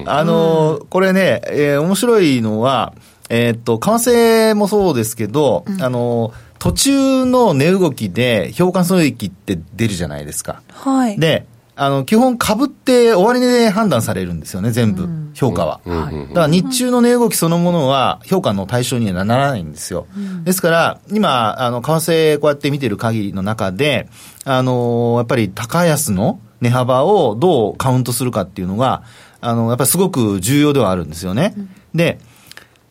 あの、これね、えー、面白いのは、えー、っと、為替もそうですけど、うん、あの、途中の値動きで評価損益って出るじゃないですか。はい。で、あの、基本株って終値で判断されるんですよね、全部、評価は。はい、だから日中の値動きそのものは評価の対象にはならないんですよ。うん、ですから、今、あの、為替こうやって見てる限りの中で、あの、やっぱり高安の値幅をどうカウントするかっていうのが、あの、やっぱりすごく重要ではあるんですよね。うん、で、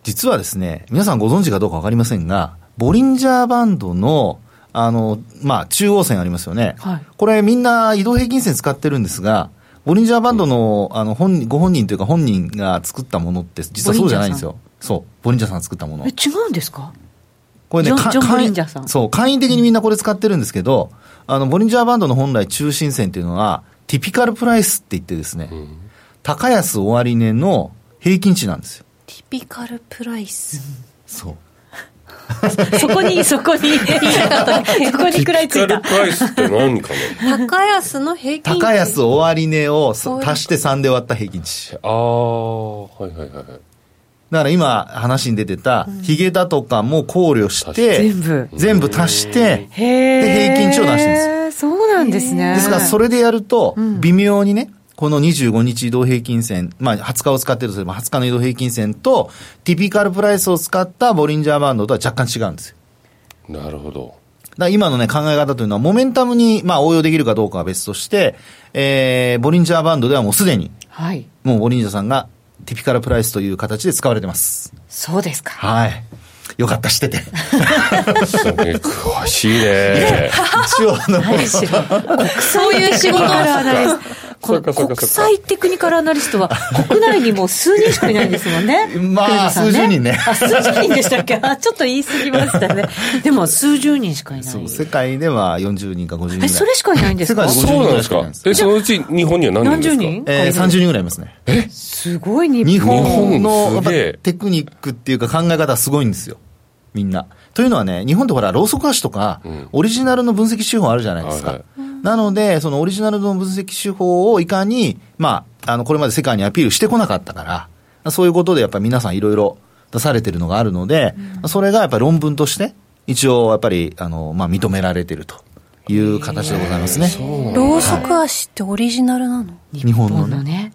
実はですね、皆さんご存知かどうかわかりませんが、ボリンジャーバンドのあの、まあ、中央線ありますよね。はい、これみんな移動平均線使ってるんですが、ボリンジャーバンドの、あの、本、ご本人というか本人が作ったものって実はそうじゃないんですよ。そう。ボリンジャーさん作ったもの。え、違うんですか？これね、ジョン・ボリンジャーさん。そう、簡易的にみんなこれ使ってるんですけど、あの、ボリンジャーバンドの本来中心線っていうのは、ティピカルプライスって言ってですね、うん、高安終値の平均値なんですよ。ティピカルプライス。そう。そこに、そこに、言いたかった。そこに食らいついた。プライスって何かな？高安の平均値。高安終値を足して3で割った平均値。ああ、はいはいはい。だから今話に出てた、ヒゲだとかも考慮して、全部。全部足して、で、平均値を出してるんですよ。そうなんですね。ですから、それでやると、微妙にね、この25日移動平均線、まあ20日を使ってるとすれば20日の移動平均線と、ティピカルプライスを使ったボリンジャーバンドとは若干違うんですよ。なるほど。だ今のね、考え方というのは、モメンタムに、まあ、応用できるかどうかは別として、えー、ボリンジャーバンドではもうすでに、はい。もうボリンジャーさんが、ティピカルプライスという形で使われてます。そうですか。はい。よかった、知ってて。詳しいね。一応、あの、そういう仕事あるあるです。この国際テクニカルアナリストは国内にも数人しかいないんですもんね。まあ、数十人ね。あ、数十人でしたっけ？あ、ちょっと言い過ぎましたね。でも数十人しかいない。そう、世界では40人か50人ぐらい。え、それしかいないんですか？世界で50人ぐらいしかいないんです。え、そのうち日本には何人ですか？何十人？えー、30人ぐらいいますね。え？すごい日本のテクニックっていうか考え方はすごいんですよ。みんな。というのはね、日本ってほら、ローソク足とか、オリジナルの分析手法あるじゃないですか。なので、そのオリジナルの分析手法をいかに、まあ、あの、これまで世界にアピールしてこなかったから、そういうことでやっぱり皆さんいろいろ出されてるのがあるので、それがやっぱり論文として、一応やっぱり、あの、まあ、認められてると。いう形でございますね。ローソク足ってオリジナルなの、日本のね。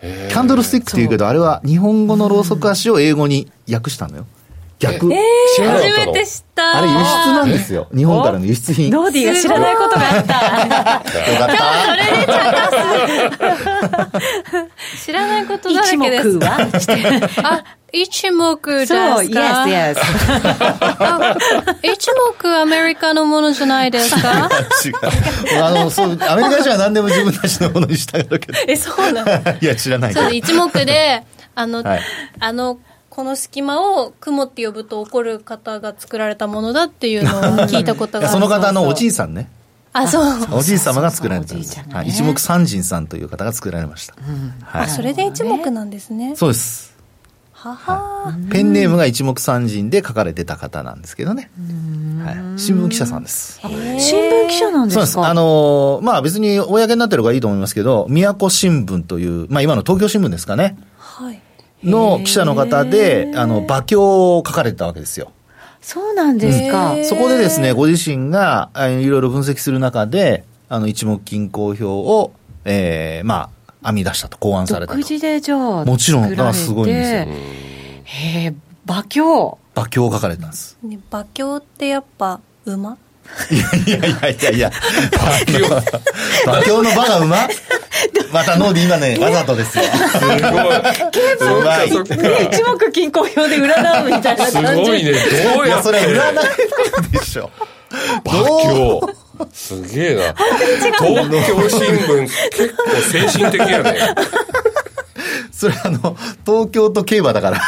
キャンドルスティックっていうけど、あれは日本語のろうそく足を英語に訳したのよ。逆。えー、初めて知った。あれ輸出なんですよ。日本からの輸出品。ノーディーが知らないことがあった。よかった。それで知らないことだらけです。一目はあ、一目ですか？そう、yes, yes. 一目アメリカのものじゃないですか？違う。あの、そう、アメリカ人は何でも自分たちのものにしたがるけど。え、そうなの？いや、知らない。そう、一目で、あの、はい、あの、この隙間を雲って呼ぶと怒る方が作られたものだっていうのを聞いたことがある その方のおじいさんね。あそう。おじい様が作られたんです、ね、はい、一目三人さんという方が作られました、うん。はい、それで一目なんですね。そうです。はは、ペンネームが一目散人で書かれてた方なんですけどね。はい、新聞記者さんです。新聞記者なんですか？そうです。あのー、まあ別に公になってる方がいいと思いますけど、宮古新聞という、まあ今の東京新聞ですかね。はい。の記者の方で、あの、馬鏡を書かれてたわけですよ。そうなんですか。そこでですね、ご自身がいろいろ分析する中で、あの、一目均衡表を、ええー、まあ、編み出したと、考案されたと。独自でじゃあ、もちろん、だからすごいんですよ。へえ、馬鏡。馬鏡を書かれたんです。ね、馬鏡ってやっぱ、馬？いやいやいやいやいや、馬鏡の馬が馬ま？たノーディ今ね、わざとですよ。すごい。一目均衡表で占うみたいな感じ。すごいね。どうやそれ占いでしょ。馬鏡。すげえな。東京新聞、結構精神的やね。それあの、東京と競馬だから。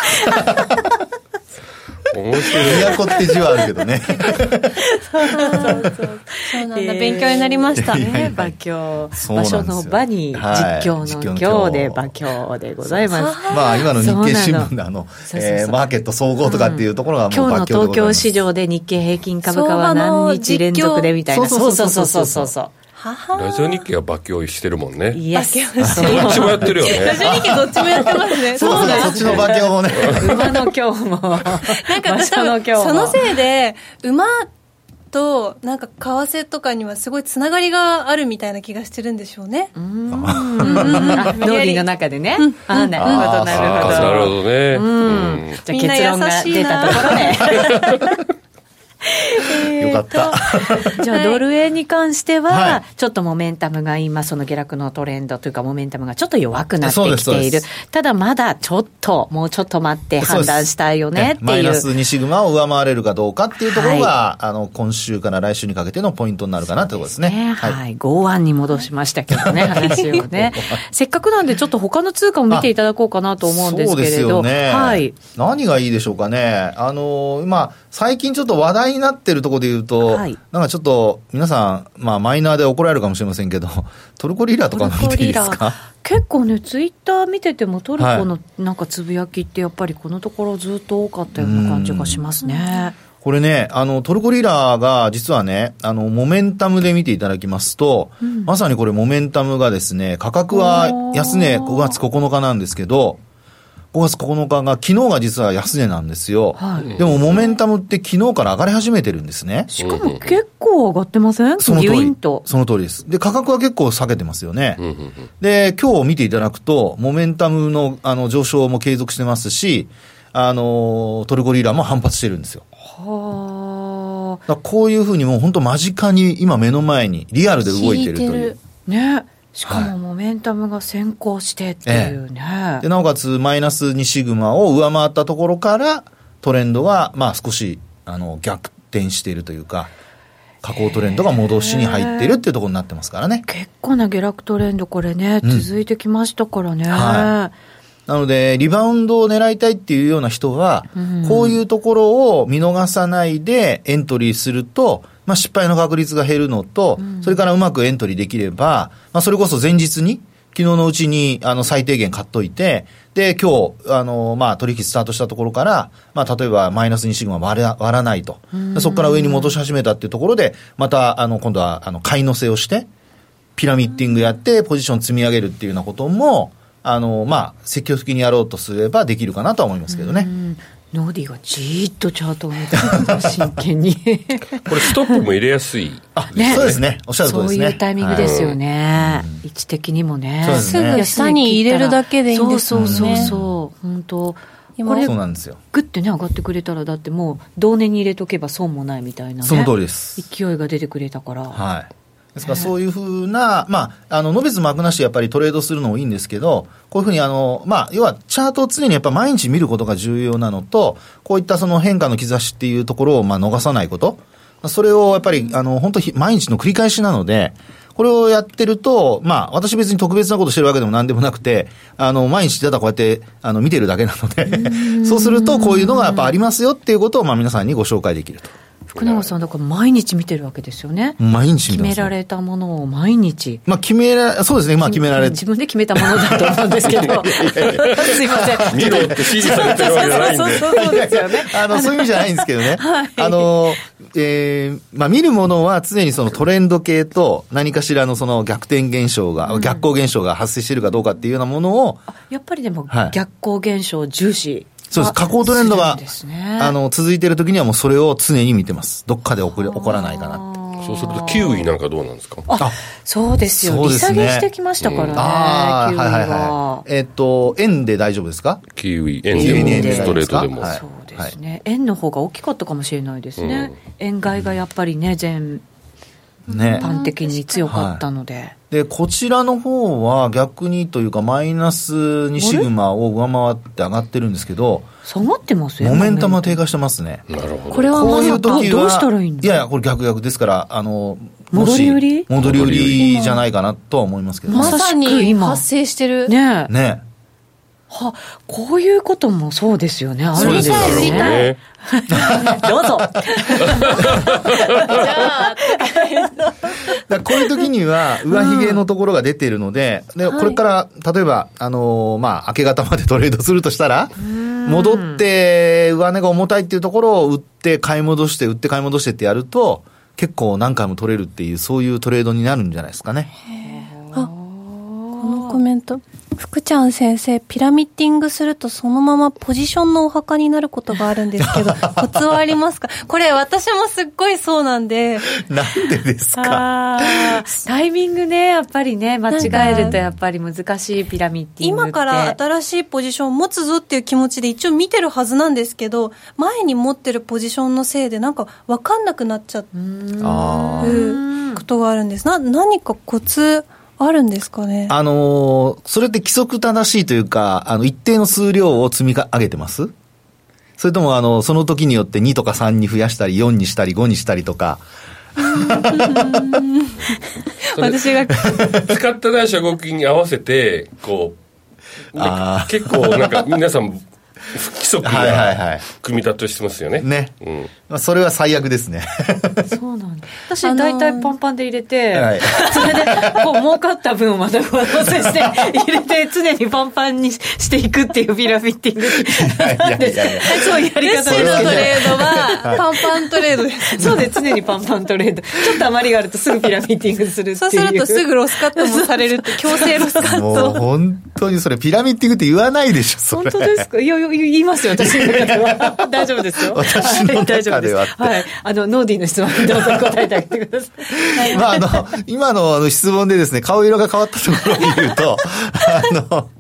面白い。都って字はあるけどね。そうそうなんだ、勉強になりました。ね、馬鏡。場所の場に実況の今日で馬鏡でございます。まあ今の日経新聞のあの、えマーケット総合とかっていうところが今日の東京市場で日経平均株価は何日連続でみたいな。そうそうそうそうそう。ラジオ日経は場況してるもんね。いや、どっちもやってるよね。ラジオ日経どっちもやってますね。そうだ、そっちの場況もね。馬の今日も。なんか、そのせいで、馬と、なんか、為替とかにはすごいつながりがあるみたいな気がしてるんでしょうね。うん。ノーリーの中でね。ああ、なるほど、なるほど。なるほどね。うん。じゃあ結論が出たところで。よかった。じゃあ、ドル円に関しては、ちょっとモメンタムが今、その下落のトレンドというか、モメンタムがちょっと弱くなってきている。ただ、まだちょっと、もうちょっと待って判断したいよねっていう。マイナス2シグマを上回れるかどうかっていうところが、はい、あの、今週から来週にかけてのポイントになるかなということですね。ねはい。剛腕に戻しましたけどね、話をね。せっかくなんで、ちょっと他の通貨も見ていただこうかなと思うんですけれど。ね、はい。何がいいでしょうかね。あの、今、最近ちょっと話題になってるところで言うと、はい、なんかちょっと皆さん、まあマイナーで怒られるかもしれませんけど、トルコリラとか見ていいですか？結構ね、ツイッター見てても、トルコのなんかつぶやきって、やっぱりこのところずっと多かったような感じがしますね。これね、あの、トルコリラが実はね、あの、モメンタムで見ていただきますと、うん、まさにこれモメンタムがですね、価格は安値5月9日なんですけど、5月9日が、昨日が実は安値なんですよ。はい、でも、モメンタムって昨日から上がり始めてるんですね。しかも結構上がってません？その通り。その通りです。で、価格は結構下げてますよね。で、今日見ていただくと、モメンタムのあの上昇も継続してますし、あの、トルコリラも反発してるんですよ。はあ。こういうふうにもう本当間近に今目の前にリアルで動いてるという。ね。しかもモメンタムが先行してっていうね。ええ、でなおかつマイナス2シグマを上回ったところからトレンドはまあ少しあの逆転しているというか。下降トレンドが戻しに入っているっていうところになってますからね。結構な下落トレンド、これね、続いてきましたからね。うんはいなので、リバウンドを狙いたいっていうような人は、こういうところを見逃さないでエントリーすると、まあ、失敗の確率が減るのと、それからうまくエントリーできれば、まあ、それこそ前日に、昨日のうちに、あの、最低限買っといて、で、今日、あの、まあ、取引スタートしたところから、まあ、例えば、マイナス2シグマ割ら割らないと。そこから上に戻し始めたっていうところで、また、あの、今度は、あの、買い乗せをして、ピラミッティングやって、ポジション積み上げるっていうようなことも、あの、まあ、積極的にやろうとすればできるかなとは思いますけどね。ノーディがじーっとチャートを見て真剣に。これストップも入れやすい、あ、ね、そうですね。おっしゃる通りですね。そういうタイミングですよね、はい、位置的にもね。すぐ下に入れるだけでいいんですよね。そうそうそうそう。本当。これそうなんですよ。グッてね上がってくれたらだってもう同年に入れとけば損もないみたいな、ね、その通りです。勢いが出てくれたから。はいですからそういうふうな、まあ、あの、のべつ幕なしやっぱりトレードするのもいいんですけど、こういうふうにあの、まあ、要はチャートを常にやっぱ毎日見ることが重要なのと、こういったその変化の兆しっていうところをまあ逃さないこと。それをやっぱり、あの、本当毎日の繰り返しなので、これをやってると、まあ、私別に特別なことしてるわけでもなんでもなくて、あの、毎日ただこうやって、あの、見てるだけなのでそうするとこういうのがやっぱありますよっていうことを、まあ皆さんにご紹介できると。福永さん、だから毎日見てるわけですよね。毎日決められたものを毎日。まあ決めら、そうですね、まあ決められ自分で決めたものだと思うんですけど。すいません。見ろって指示されてるわけじゃないんで。そうそうですよね。あの、そういう意味じゃないんですけどね。はい、あの、えー、まあ見るものは常にそのトレンド系と何かしらのその逆転現象が、うん、逆光現象が発生しているかどうかっていうようなものを。やっぱりでも、逆光現象重視。そうです。下降トレンドが、ね、あの、続いている時にはもうそれを常に見てます。どっかで起こ起こらないかなって。そうすると、キウイなんかどうなんですか？あそうですよ。利下げしてきましたからね。ああ、はいはいはい。えっと、円で大丈夫ですか？キウイ、円でも、ストレートでも。そうですね。円の方が大きかったかもしれないですね。円買いがやっぱりね、全、ね、般的に強かったので。で、こちらの方は逆にというか、マイナス2シグマを上回って上がってるんですけど、下がってますよ。モメンタムは低下してますね。なるほど。これはこういう時はどうしたらいいんいやいや、これ逆逆ですから、あの、戻り売り？戻り売りじゃないかなとは思いますけど、まさに今発生してる。ねねは、こういうこともそうですよね。あるんですよね。どうぞ。じゃあ、こういう時には、上髭のところが出ているので、で、これから、例えば、あのまあ、明け方までトレードするとしたら、戻って、上値が重たいっていうところを売って買い戻して、売って買い戻してってやると、結構何回も取れるっていう、そういうトレードになるんじゃないですかね。あ、このコメント。福ちゃん先生、ピラミッティングするとそのままポジションのお墓になることがあるんですけど、コツはありますか？これ私もすっごいそうなんで。なんでですか？タイミングね、やっぱりね、間違えるとやっぱり難しいピラミッティング今から新しいポジションを持つぞっていう気持ちで一応見てるはずなんですけど、前に持ってるポジションのせいでなんか分かんなくなっちゃうことがあるんです。な、何かコツ、あるんですかね？あのそれって規則正しいというか、あの、一定の数量を積み上げてます？それとも、あの、その時によって2とか3に増やしたり、4にしたり、5にしたりとか。私が。使ったないし動きに合わせて、こう、結構なんか皆さん、不規則な組み立てしてますよね。ね。うん。まあ、それは最悪ですね。そうなん私大体パンパンで入れて、はい、それでこう儲かった分をまた上乗せして入れて常にパンパンにしていくっていうピラフィッティングそういうやり方ですけど。トレードは？パンパントレードです、ね、そうで常にパンパントレード。ちょっと余りがあるとすぐピラフィッティングするそうするとすぐロスカットもされるって強制ロスカット。もう本当にそれピラミッティングって言わないでしょ本当ですか？いや言いますよ。私の中では。大丈夫ですよ私の中でははい。あのノーディーの質問にどうぞ答えてあげてください、まああの 今の質問でですね顔色が変わったところを見るとあの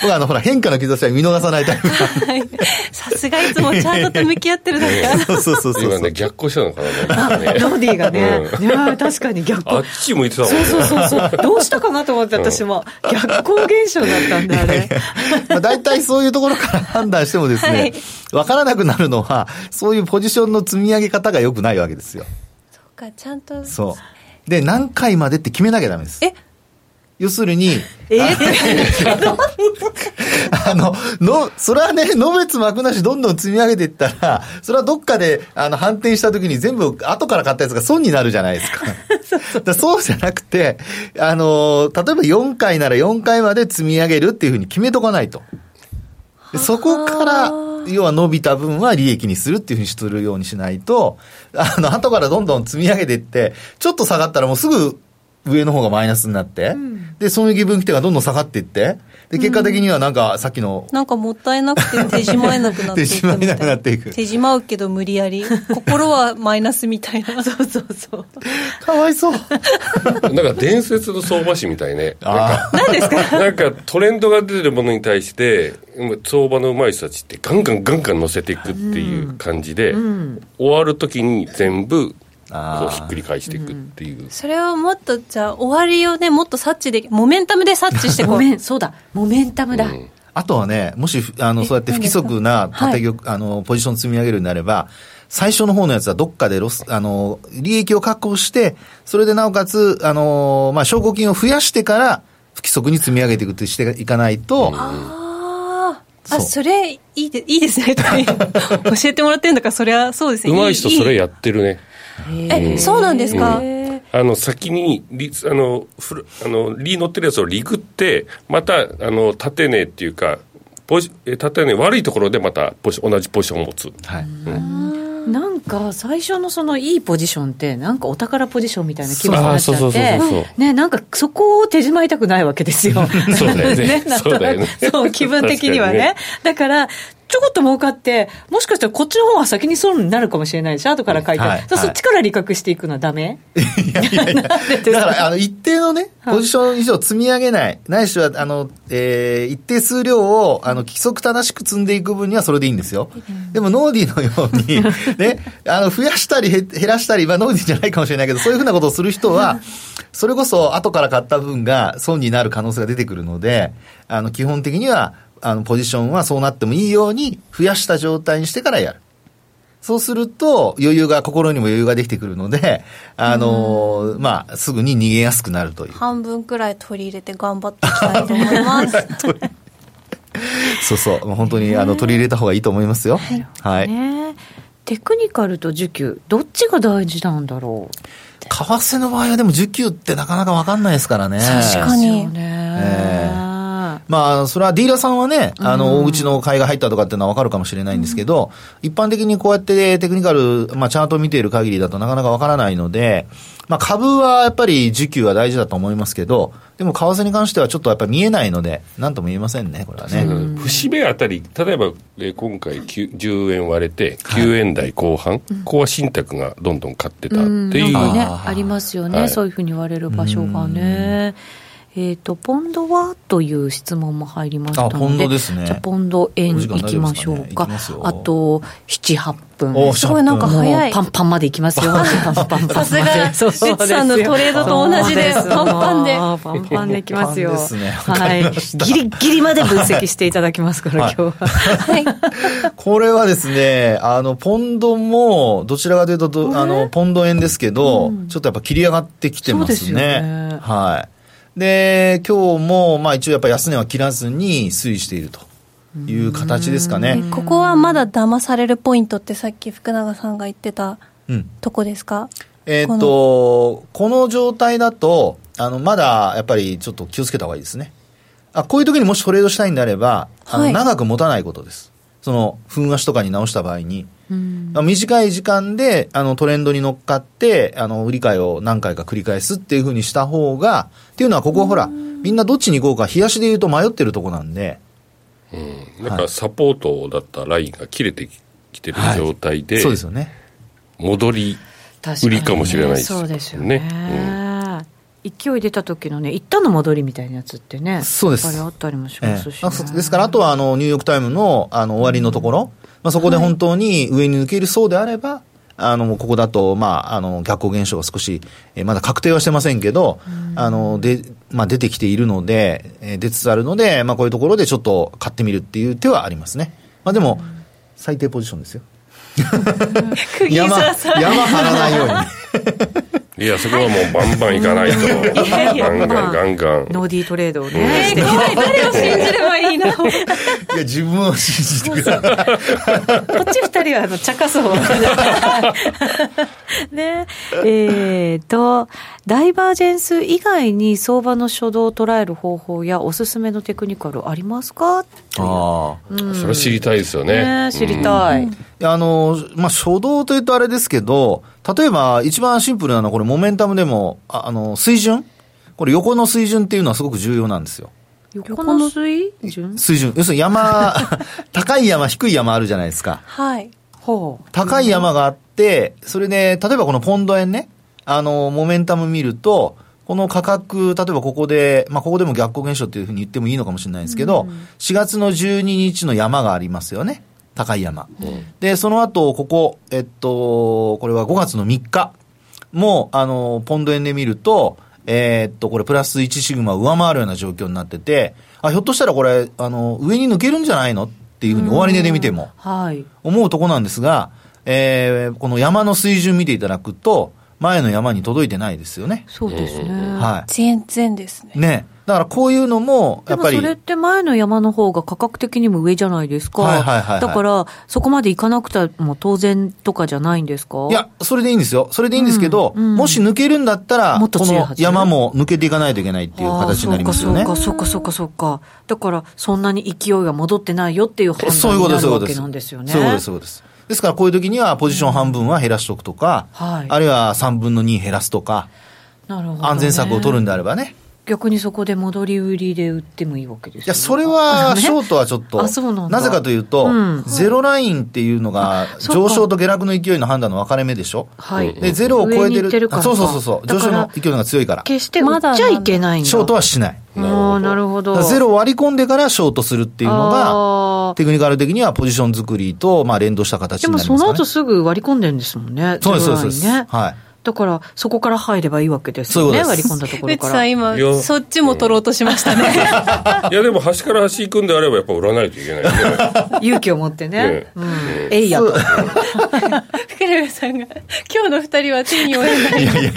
僕あの、ほら、変化の兆しは見逃さないタイプさすがいつもチャートと向き合ってるだけそうそうそうそう。今ね、逆行したのかな、ね。ロディがね。いや確かに逆行。あっち向いてたもんね。そうそうそう。どうしたかなと思って、私も。逆行現象だったんだ、あれ。まあ、大体そういうところから判断してもですね、わ、からなくなるのは、そういうポジションの積み上げ方が良くないわけですよ。か、ちゃんと。そう。で、何回までって決めなきゃダメです。え？要するに、え？あの、の、それはね、のべつ幕なしどんどん積み上げていったら、それはどっかで、あの、反転した時に全部後から買ったやつが損になるじゃないですか。そうそうじゃなくて、あの、例えば4回なら4回まで積み上げるっていうふうに決めとかないと。そこから、要は伸びた分は利益にするっていうふうにするようにしないと、あの、後からどんどん積み上げていって、ちょっと下がったらもうすぐ上の方がマイナスになって、うん、で、損益分岐点がどんどん下がっていって、で、結果的にはなんか、さっきの、なんかもったいなくて手締まえなくなっていく 手締まえなくなっていく。手締まうけど無理やり。心はマイナスみたいな。そうそうそう。かわいそう。なんか伝説の相場師みたいね。何ですか？なんかトレンドが出てるものに対して、相場の上手い人たちってガンガンガンガン乗せていくっていう感じで、うんうん、終わるときに全部こうひっくり返していくっていう、うん、それをもっとじゃあ終わりをねもっと察知でモメンタムで察知してこう。そうだ。モメンタムだ、うん、あとはねもしあのそうやって不規則な縦玉、はい、あのポジション積み上げるようになれば最初の方のやつはどっかでロス、あの、利益を確保して、それでなおかつ、あの、まあ、証拠金を増やしてから、不規則に積み上げていくってしていかないと、ああ、それいいで、いいですね、教えてもらってるんだから、それはそうですね。上手い人それやってるね。え、そうなんですか、あの先にリあのフルあのリー乗ってるやつをリグってまたあの縦値っていうかポジ縦値悪いところでまたポジ同じポジションを持つ、はい。うん。なんか最初のそのいいポジションってなんかお宝ポジションみたいな気分になっちゃって。ねなんかそこを手締まいたくないわけですよ。そうだよね。そうだよね。そう気分的にはね。ね。だからちょこっと儲かって、もしかしたらこっちの方が先に損になるかもしれないでしょ、後から書いて、はい、そっちから利確していくのはだめ いやいやいや。だからあの一定のね、ポジション以上積み上げない、ないしはあの、えー、一定数量をあの規則正しく積んでいく分にはそれでいいんですよ。でもノーディーのように、ね、あの増やしたり減らしたり、まあ、ノーディーじゃないかもしれないけど、そういうふうなことをする人は、それこそ後から買った分が損になる可能性が出てくるので、あの基本的には、あの、ポジションはそうなってもいいように増やした状態にしてからやる。そうすると、余裕が、心にも余裕ができてくるので、あのー、まあ、すぐに逃げやすくなるという。半分くらい取り入れて頑張っていきたいと思います。そうそう、本当にあの取り入れた方がいいと思いますよ。はい。はい、ね、テクニカルと需給、どっちが大事なんだろう？為替の場合はでも需給ってなかなか分かんないですからね。確かに。えーまあ、それはディーラーさんはね、あの、大口の買いが入ったとかっていうのはわかるかもしれないんですけど、一般的にこうやってテクニカル、まあ、チャートを見ている限りだとなかなかわからないので、まあ、株はやっぱり需給は大事だと思いますけど、でも為替に関してはちょっとやっぱり見えないので、なんとも言えませんね、これはね。節目あたり、例えば、え今回10円割れて、9円台後半、はい、ここは信託がどんどん買ってたっていう。うね、ありますよね、はい、そういうふうに言われる場所がね。えっ、ー、と、ポンドはという質問も入りましたので、ポンドですね。じゃポンド円いきましょうか。かね、あと、7、8分。すごいなんか早い。パンパンまでいきますよ。さすが、そうそうさんのトレードと同じで、パンパンで。パンパンでいきますよ。ね、はい。ギリギリまで分析していただきますから、今日は。はい。これはですね、あの、ポンドも、どちらかというと、あの、ポンド円ですけど、ちょっとやっぱ切り上がってきてますね。はい。で、今日も、まあ一応やっぱ安値は切らずに推移していると。いう形ですかね。ここはまだ騙されるポイントってさっき福永さんが言ってたとこですか、えー、っと、この状態だと、あの、まだ、やっぱりちょっと気をつけた方がいいですね。あ、こういう時にもしトレードしたいんであれば、あの、長く持たないことです。その、粉足とかに直した場合に。短い時間で、あの、トレンドに乗っかって、あの、売り買いを何回か繰り返すっていうふうにした方が、っていうのは、ここはほら、みんなどっちに行こうか、冷やしで言うと迷ってるとこなんで。うん。なんか、サポートだったラインが切れてきてる状態で、はい、そうですよね。戻り売りかもしれないですね。そうですよね。うん、勢い出た時のね、一旦の戻りみたいなやつってね、そうです。あったりもしますし、ねえですから、あとはあのニューヨーク・タイムのあの終わりのところ、まあ、そこで本当に上に抜けるそうであれば、はい、あのここだと、まあ、あの逆行現象が少し、えー、まだ確定はしてませんけど、あのでまあ、出てきているので、えー、出つつあるので、まあ、こういうところでちょっと買ってみるっていう手はありますね。まあ、でも、最低ポジションですよ。山、山張らないように。いや、そこはもうバンバンいかないと。ガンガンガンガン。ノーディートレードをね。誰を信じればいいの？いや、自分を信じてください。こっち二人は、あの、茶化そう。ね。えーと、ダイバージェンス以外に相場の初動を捉える方法やおすすめのテクニカルありますか？ああ、うん、それ知りたいですよね。ね知りたい。うん、あの、まあ、初動というとあれですけど、例えば一番シンプルなのはこれモメンタムでも、ああの、水準？これ横の水準っていうのはすごく重要なんですよ。横の水準？水準。要するに山、高い山、低い山あるじゃないですか。はい。ほう。高い山があって、それで、例えばこのポンド円ね、あの、モメンタム見ると、この価格、例えばここで、まあ、ここでも逆行現象っていうふうに言ってもいいのかもしれないですけど、うん、4月の12日の山がありますよね。高い山。うん、で、その後、ここ、えっと、これは5月の3日も、あの、ポンド円で見ると、えー、っと、これプラス1シグマ上回るような状況になってて、あ、ひょっとしたらこれ、あの、上に抜けるんじゃないのっていうふうに終値で見ても、はい。思うとこなんですが、えー、この山の水準見ていただくと、前の山に届いてないですよね。そうですね。はい。全然ですね。ね。だからこういうのも、やっぱり。それって前の山の方が価格的にも上じゃないですか。はいはいはい、はい、だから、そこまでいかなくても当然とかじゃないんですか？いや、それでいいんですよ。それでいいんですけど、うんうん、もし抜けるんだったら、この山も抜けていかないといけないっていう形になりますよね。そうか、そうか、そうか、そうか。だから、そんなに勢いが戻ってないよっていう判断になるわけなんですよね。そういうことです、そうです。ですからこういう時にはポジション半分は減らしとくとか、うん。はい、あるいは3分の2減らすとか、ね、安全策を取るんであればね。逆にそこで戻り売りで売ってもいいわけです、ね、いや、それは、ショートはちょっと、ななぜかというと、うん、ゼロラインっていうのが、上昇と下落の勢いの判断の分かれ目でしょ？はい。で、ゼロを超えてる。てるそうそうそうそう。上昇の勢いが強いから。決して売っちゃいけない。ショートはしない。ああ、なるほど。ゼロを割り込んでからショートするっていうのが、テクニカル的にはポジション作りと、まあ、連動した形になります、ね、でもその後すぐ割り込んでるんですもんね。そうです、そうです。はい。だから、そこから入ればいいわけですよね、割り込んだところから。さん、今、そっちも取ろうとしましたね。いや、でも、端から端行くんであれば、やっぱ売らないといけない、ね、勇気を持ってね。ねうん、えいやと。福部さんが、今日の二人は手に負えない。いやいやいや、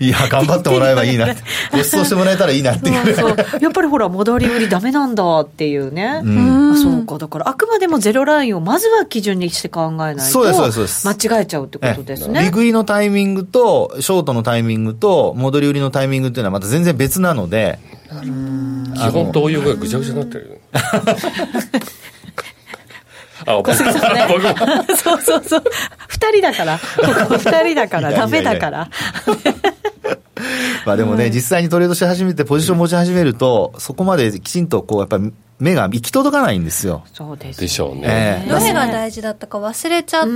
いや、頑張ってもらえばいいなって。ご馳走してもらえたらいいなっていう。そうやっぱりほら、戻り売りダメなんだっていうね。うそうか。だから、あくまでもゼロラインをまずは基準にして考えないと。そうです、そうです。間違えちゃうってことですね。利食いのタイミングと、ショートのタイミングと戻り売りのタイミングっていうのはまた全然別なので。基本動揺がぐちゃぐちゃになってる。あ、小杉さんね。そうそうそう。二人だから。ここ二人だから。ダメだから。まあでもね、実際にトレードし始めて、ポジション持ち始めると、そこまできちんとこう、やっぱり目が行き届かないんですよ。そうです、でしょうね。どれが大事だったか忘れちゃっ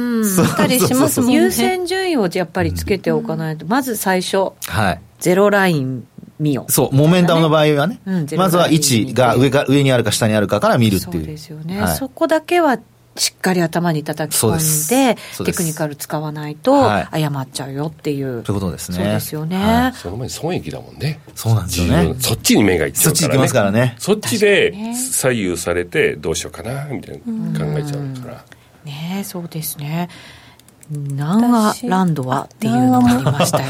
たりしますもんね。優先順位をやっぱりつけておかないと、まず最初、はい、ゼロライン見よう。そう、モメンタムの場合はね、うん、まずは位置が上か上にあるか下にあるかから見るっていう。そうですよね。はい、そこだけはしっかり頭に叩き込んで、テクニカル使わないと、誤っちゃうよっていう。ということですね。そうですよね。はい、その前に損益だもんね。そうなんですよね。そっちに目がいっちゃうから、ね。そっち行きますからね。そっちで左右されて、どうしようかな、みたいな考えちゃうから。ねそうですね。南アランドはっていうのがありましたよ。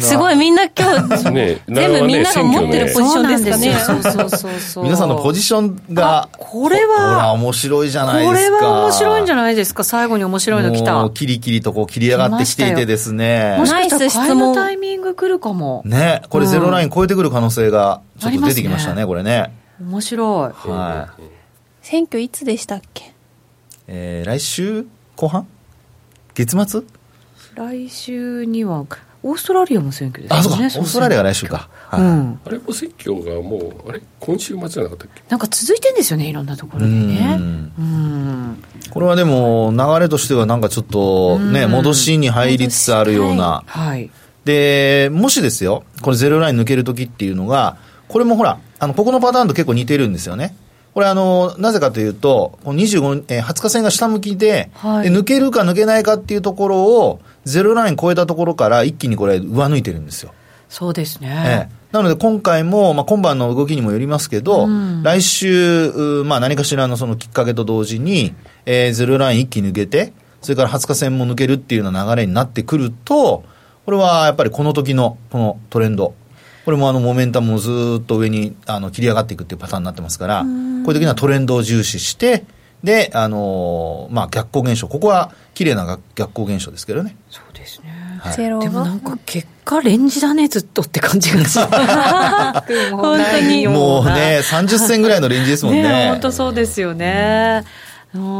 すごいみんな今日、ね、全部みんなが持ってるポジションですかね。そうそうそうそう。皆さんのポジションが、これは、ほら、面白いじゃないですか。これは面白いんじゃないですか？最後に面白いの来た。キリキリとこう切り上がってきていてですね。もしかしたら買いのタイミング来るかも。ね、これゼロライン超えてくる可能性がちょっと出てきましたね、これね。面白い。はい。選挙いつでしたっけ？えー、来週後半？月末？来週にはオーストラリアも選挙ですね。あ、そうか。オーストラリアが来週か。はい、うん、あれも選挙がもう、あれ今週末じゃなかったっけ？なんか続いてんですよね、いろんなところでね。うんこれはでも、流れとしてはなんかちょっとね、戻しに入りつつあるような。はい。で、もしですよ、これゼロライン抜けるときっていうのが、これもほら、あの、ここのパターンと結構似てるんですよね。これあの、なぜかというと、25、えー、20日線が下向きで、はい、で、抜けるか抜けないかっていうところを、ゼロライン超えたところから一気にこれ上抜いてるんですよ。そうですね。えーなので今回も、まあ、今晩の動きにもよりますけど、うん、来週、まあ、何かしらのそのきっかけと同時に、えー、ゼロライン一気抜けて、それから20日線も抜けるっていうような流れになってくると、これはやっぱりこの時のこのトレンド、これもあのモメンタムをずっと上にあの切り上がっていくっていうパターンになってますから、こういう時にはトレンドを重視して、で、あのー、まあ、逆光現象、ここは綺麗な逆光現象ですけどね。そうですね。はい、でもなんか結果レンジだね、ずっとって感じがする。本当に。もうね、30銭ぐらいのレンジですもんね。ね本当そうですよね。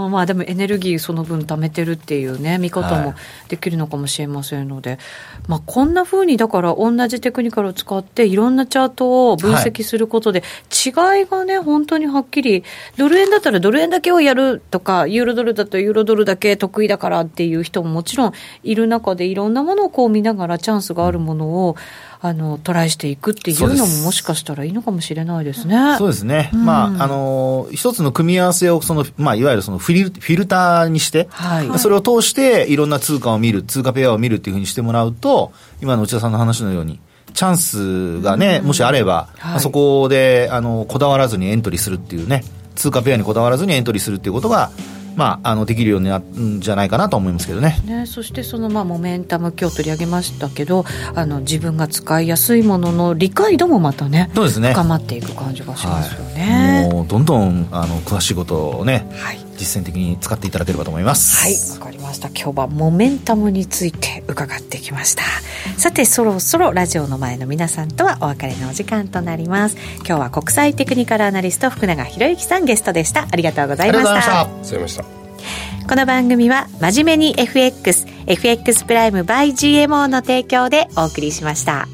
うんまあでもエネルギーその分貯めてるっていうね、見方もできるのかもしれませんので、はい、まあこんなふうにだから同じテクニカルを使っていろんなチャートを分析することで、違いがね、本当にはっきり、ドル円だったらドル円だけをやるとか、ユーロドルだとユーロドルだけ得意だからっていう人ももちろんいる中で、いろんなものをこう見ながらチャンスがあるものを、あのトライしていくっていうのももしかしたらいいのかもしれないですね。そうですね。うん、まあ、あの、一つの組み合わせを、その、まあ、いわゆるそのフィルフィルターにして、はい、それを通していろんな通貨を見る、通貨ペアを見るっていうふうにしてもらうと、今の内田さんの話のように、チャンスがね、うん、もしあれば、はい、そこで、あの、こだわらずにエントリーするっていうね、通貨ペアにこだわらずにエントリーするっていうことが、まあ、あのできるようになるんじゃないかなと思いますけどね。ねそしてそのまあモメンタム今日取り上げましたけどあの自分が使いやすいものの理解度もまたねそうですね。深まっていく感じがしますよね、はい、もうどんどんあの詳しいことをね、はい、実践的に使っていただければと思います。はいわかりました。今日はモメンタムについて伺ってきました。さてそろそろラジオの前の皆さんとはお別れのお時間となります。今日は国際テクニカルアナリスト福永博之さんゲストでした。ありがとうございました。ありがとうございました。この番組は真面目に FX、FX プライム by GMO の提供でお送りしました。